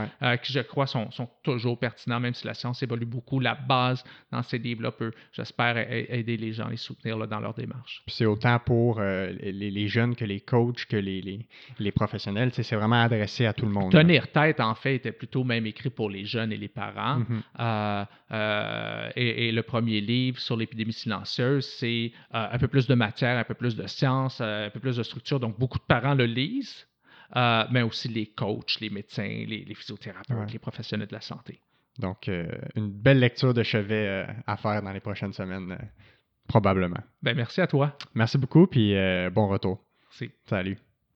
Qui, je crois, sont, sont toujours pertinents, même si la science évolue beaucoup. La base dans ces livres-là peut, j'espère, aider les gens, les soutenir là, dans leur démarche. C'est autant pour euh, les, les jeunes que les coachs, que les, les, les professionnels. C'est vraiment adressé à tout le monde. là. Tenir tête, en fait, était plutôt même écrit pour les jeunes et les parents. Mhm. Euh, euh, et, et le premier livre sur l'épidémie silencieuse, c'est un peu plus de matière, un peu plus de science, un peu plus de structure. Donc, beaucoup de parents le lisent, euh, mais aussi les coachs, les médecins, les, les physiothérapeutes, Ouais. les professionnels de la santé. Donc, euh, une belle lecture de chevet euh, à faire dans les prochaines semaines, euh, probablement. Ben, merci à toi. Merci beaucoup, puis bon retour. Salut.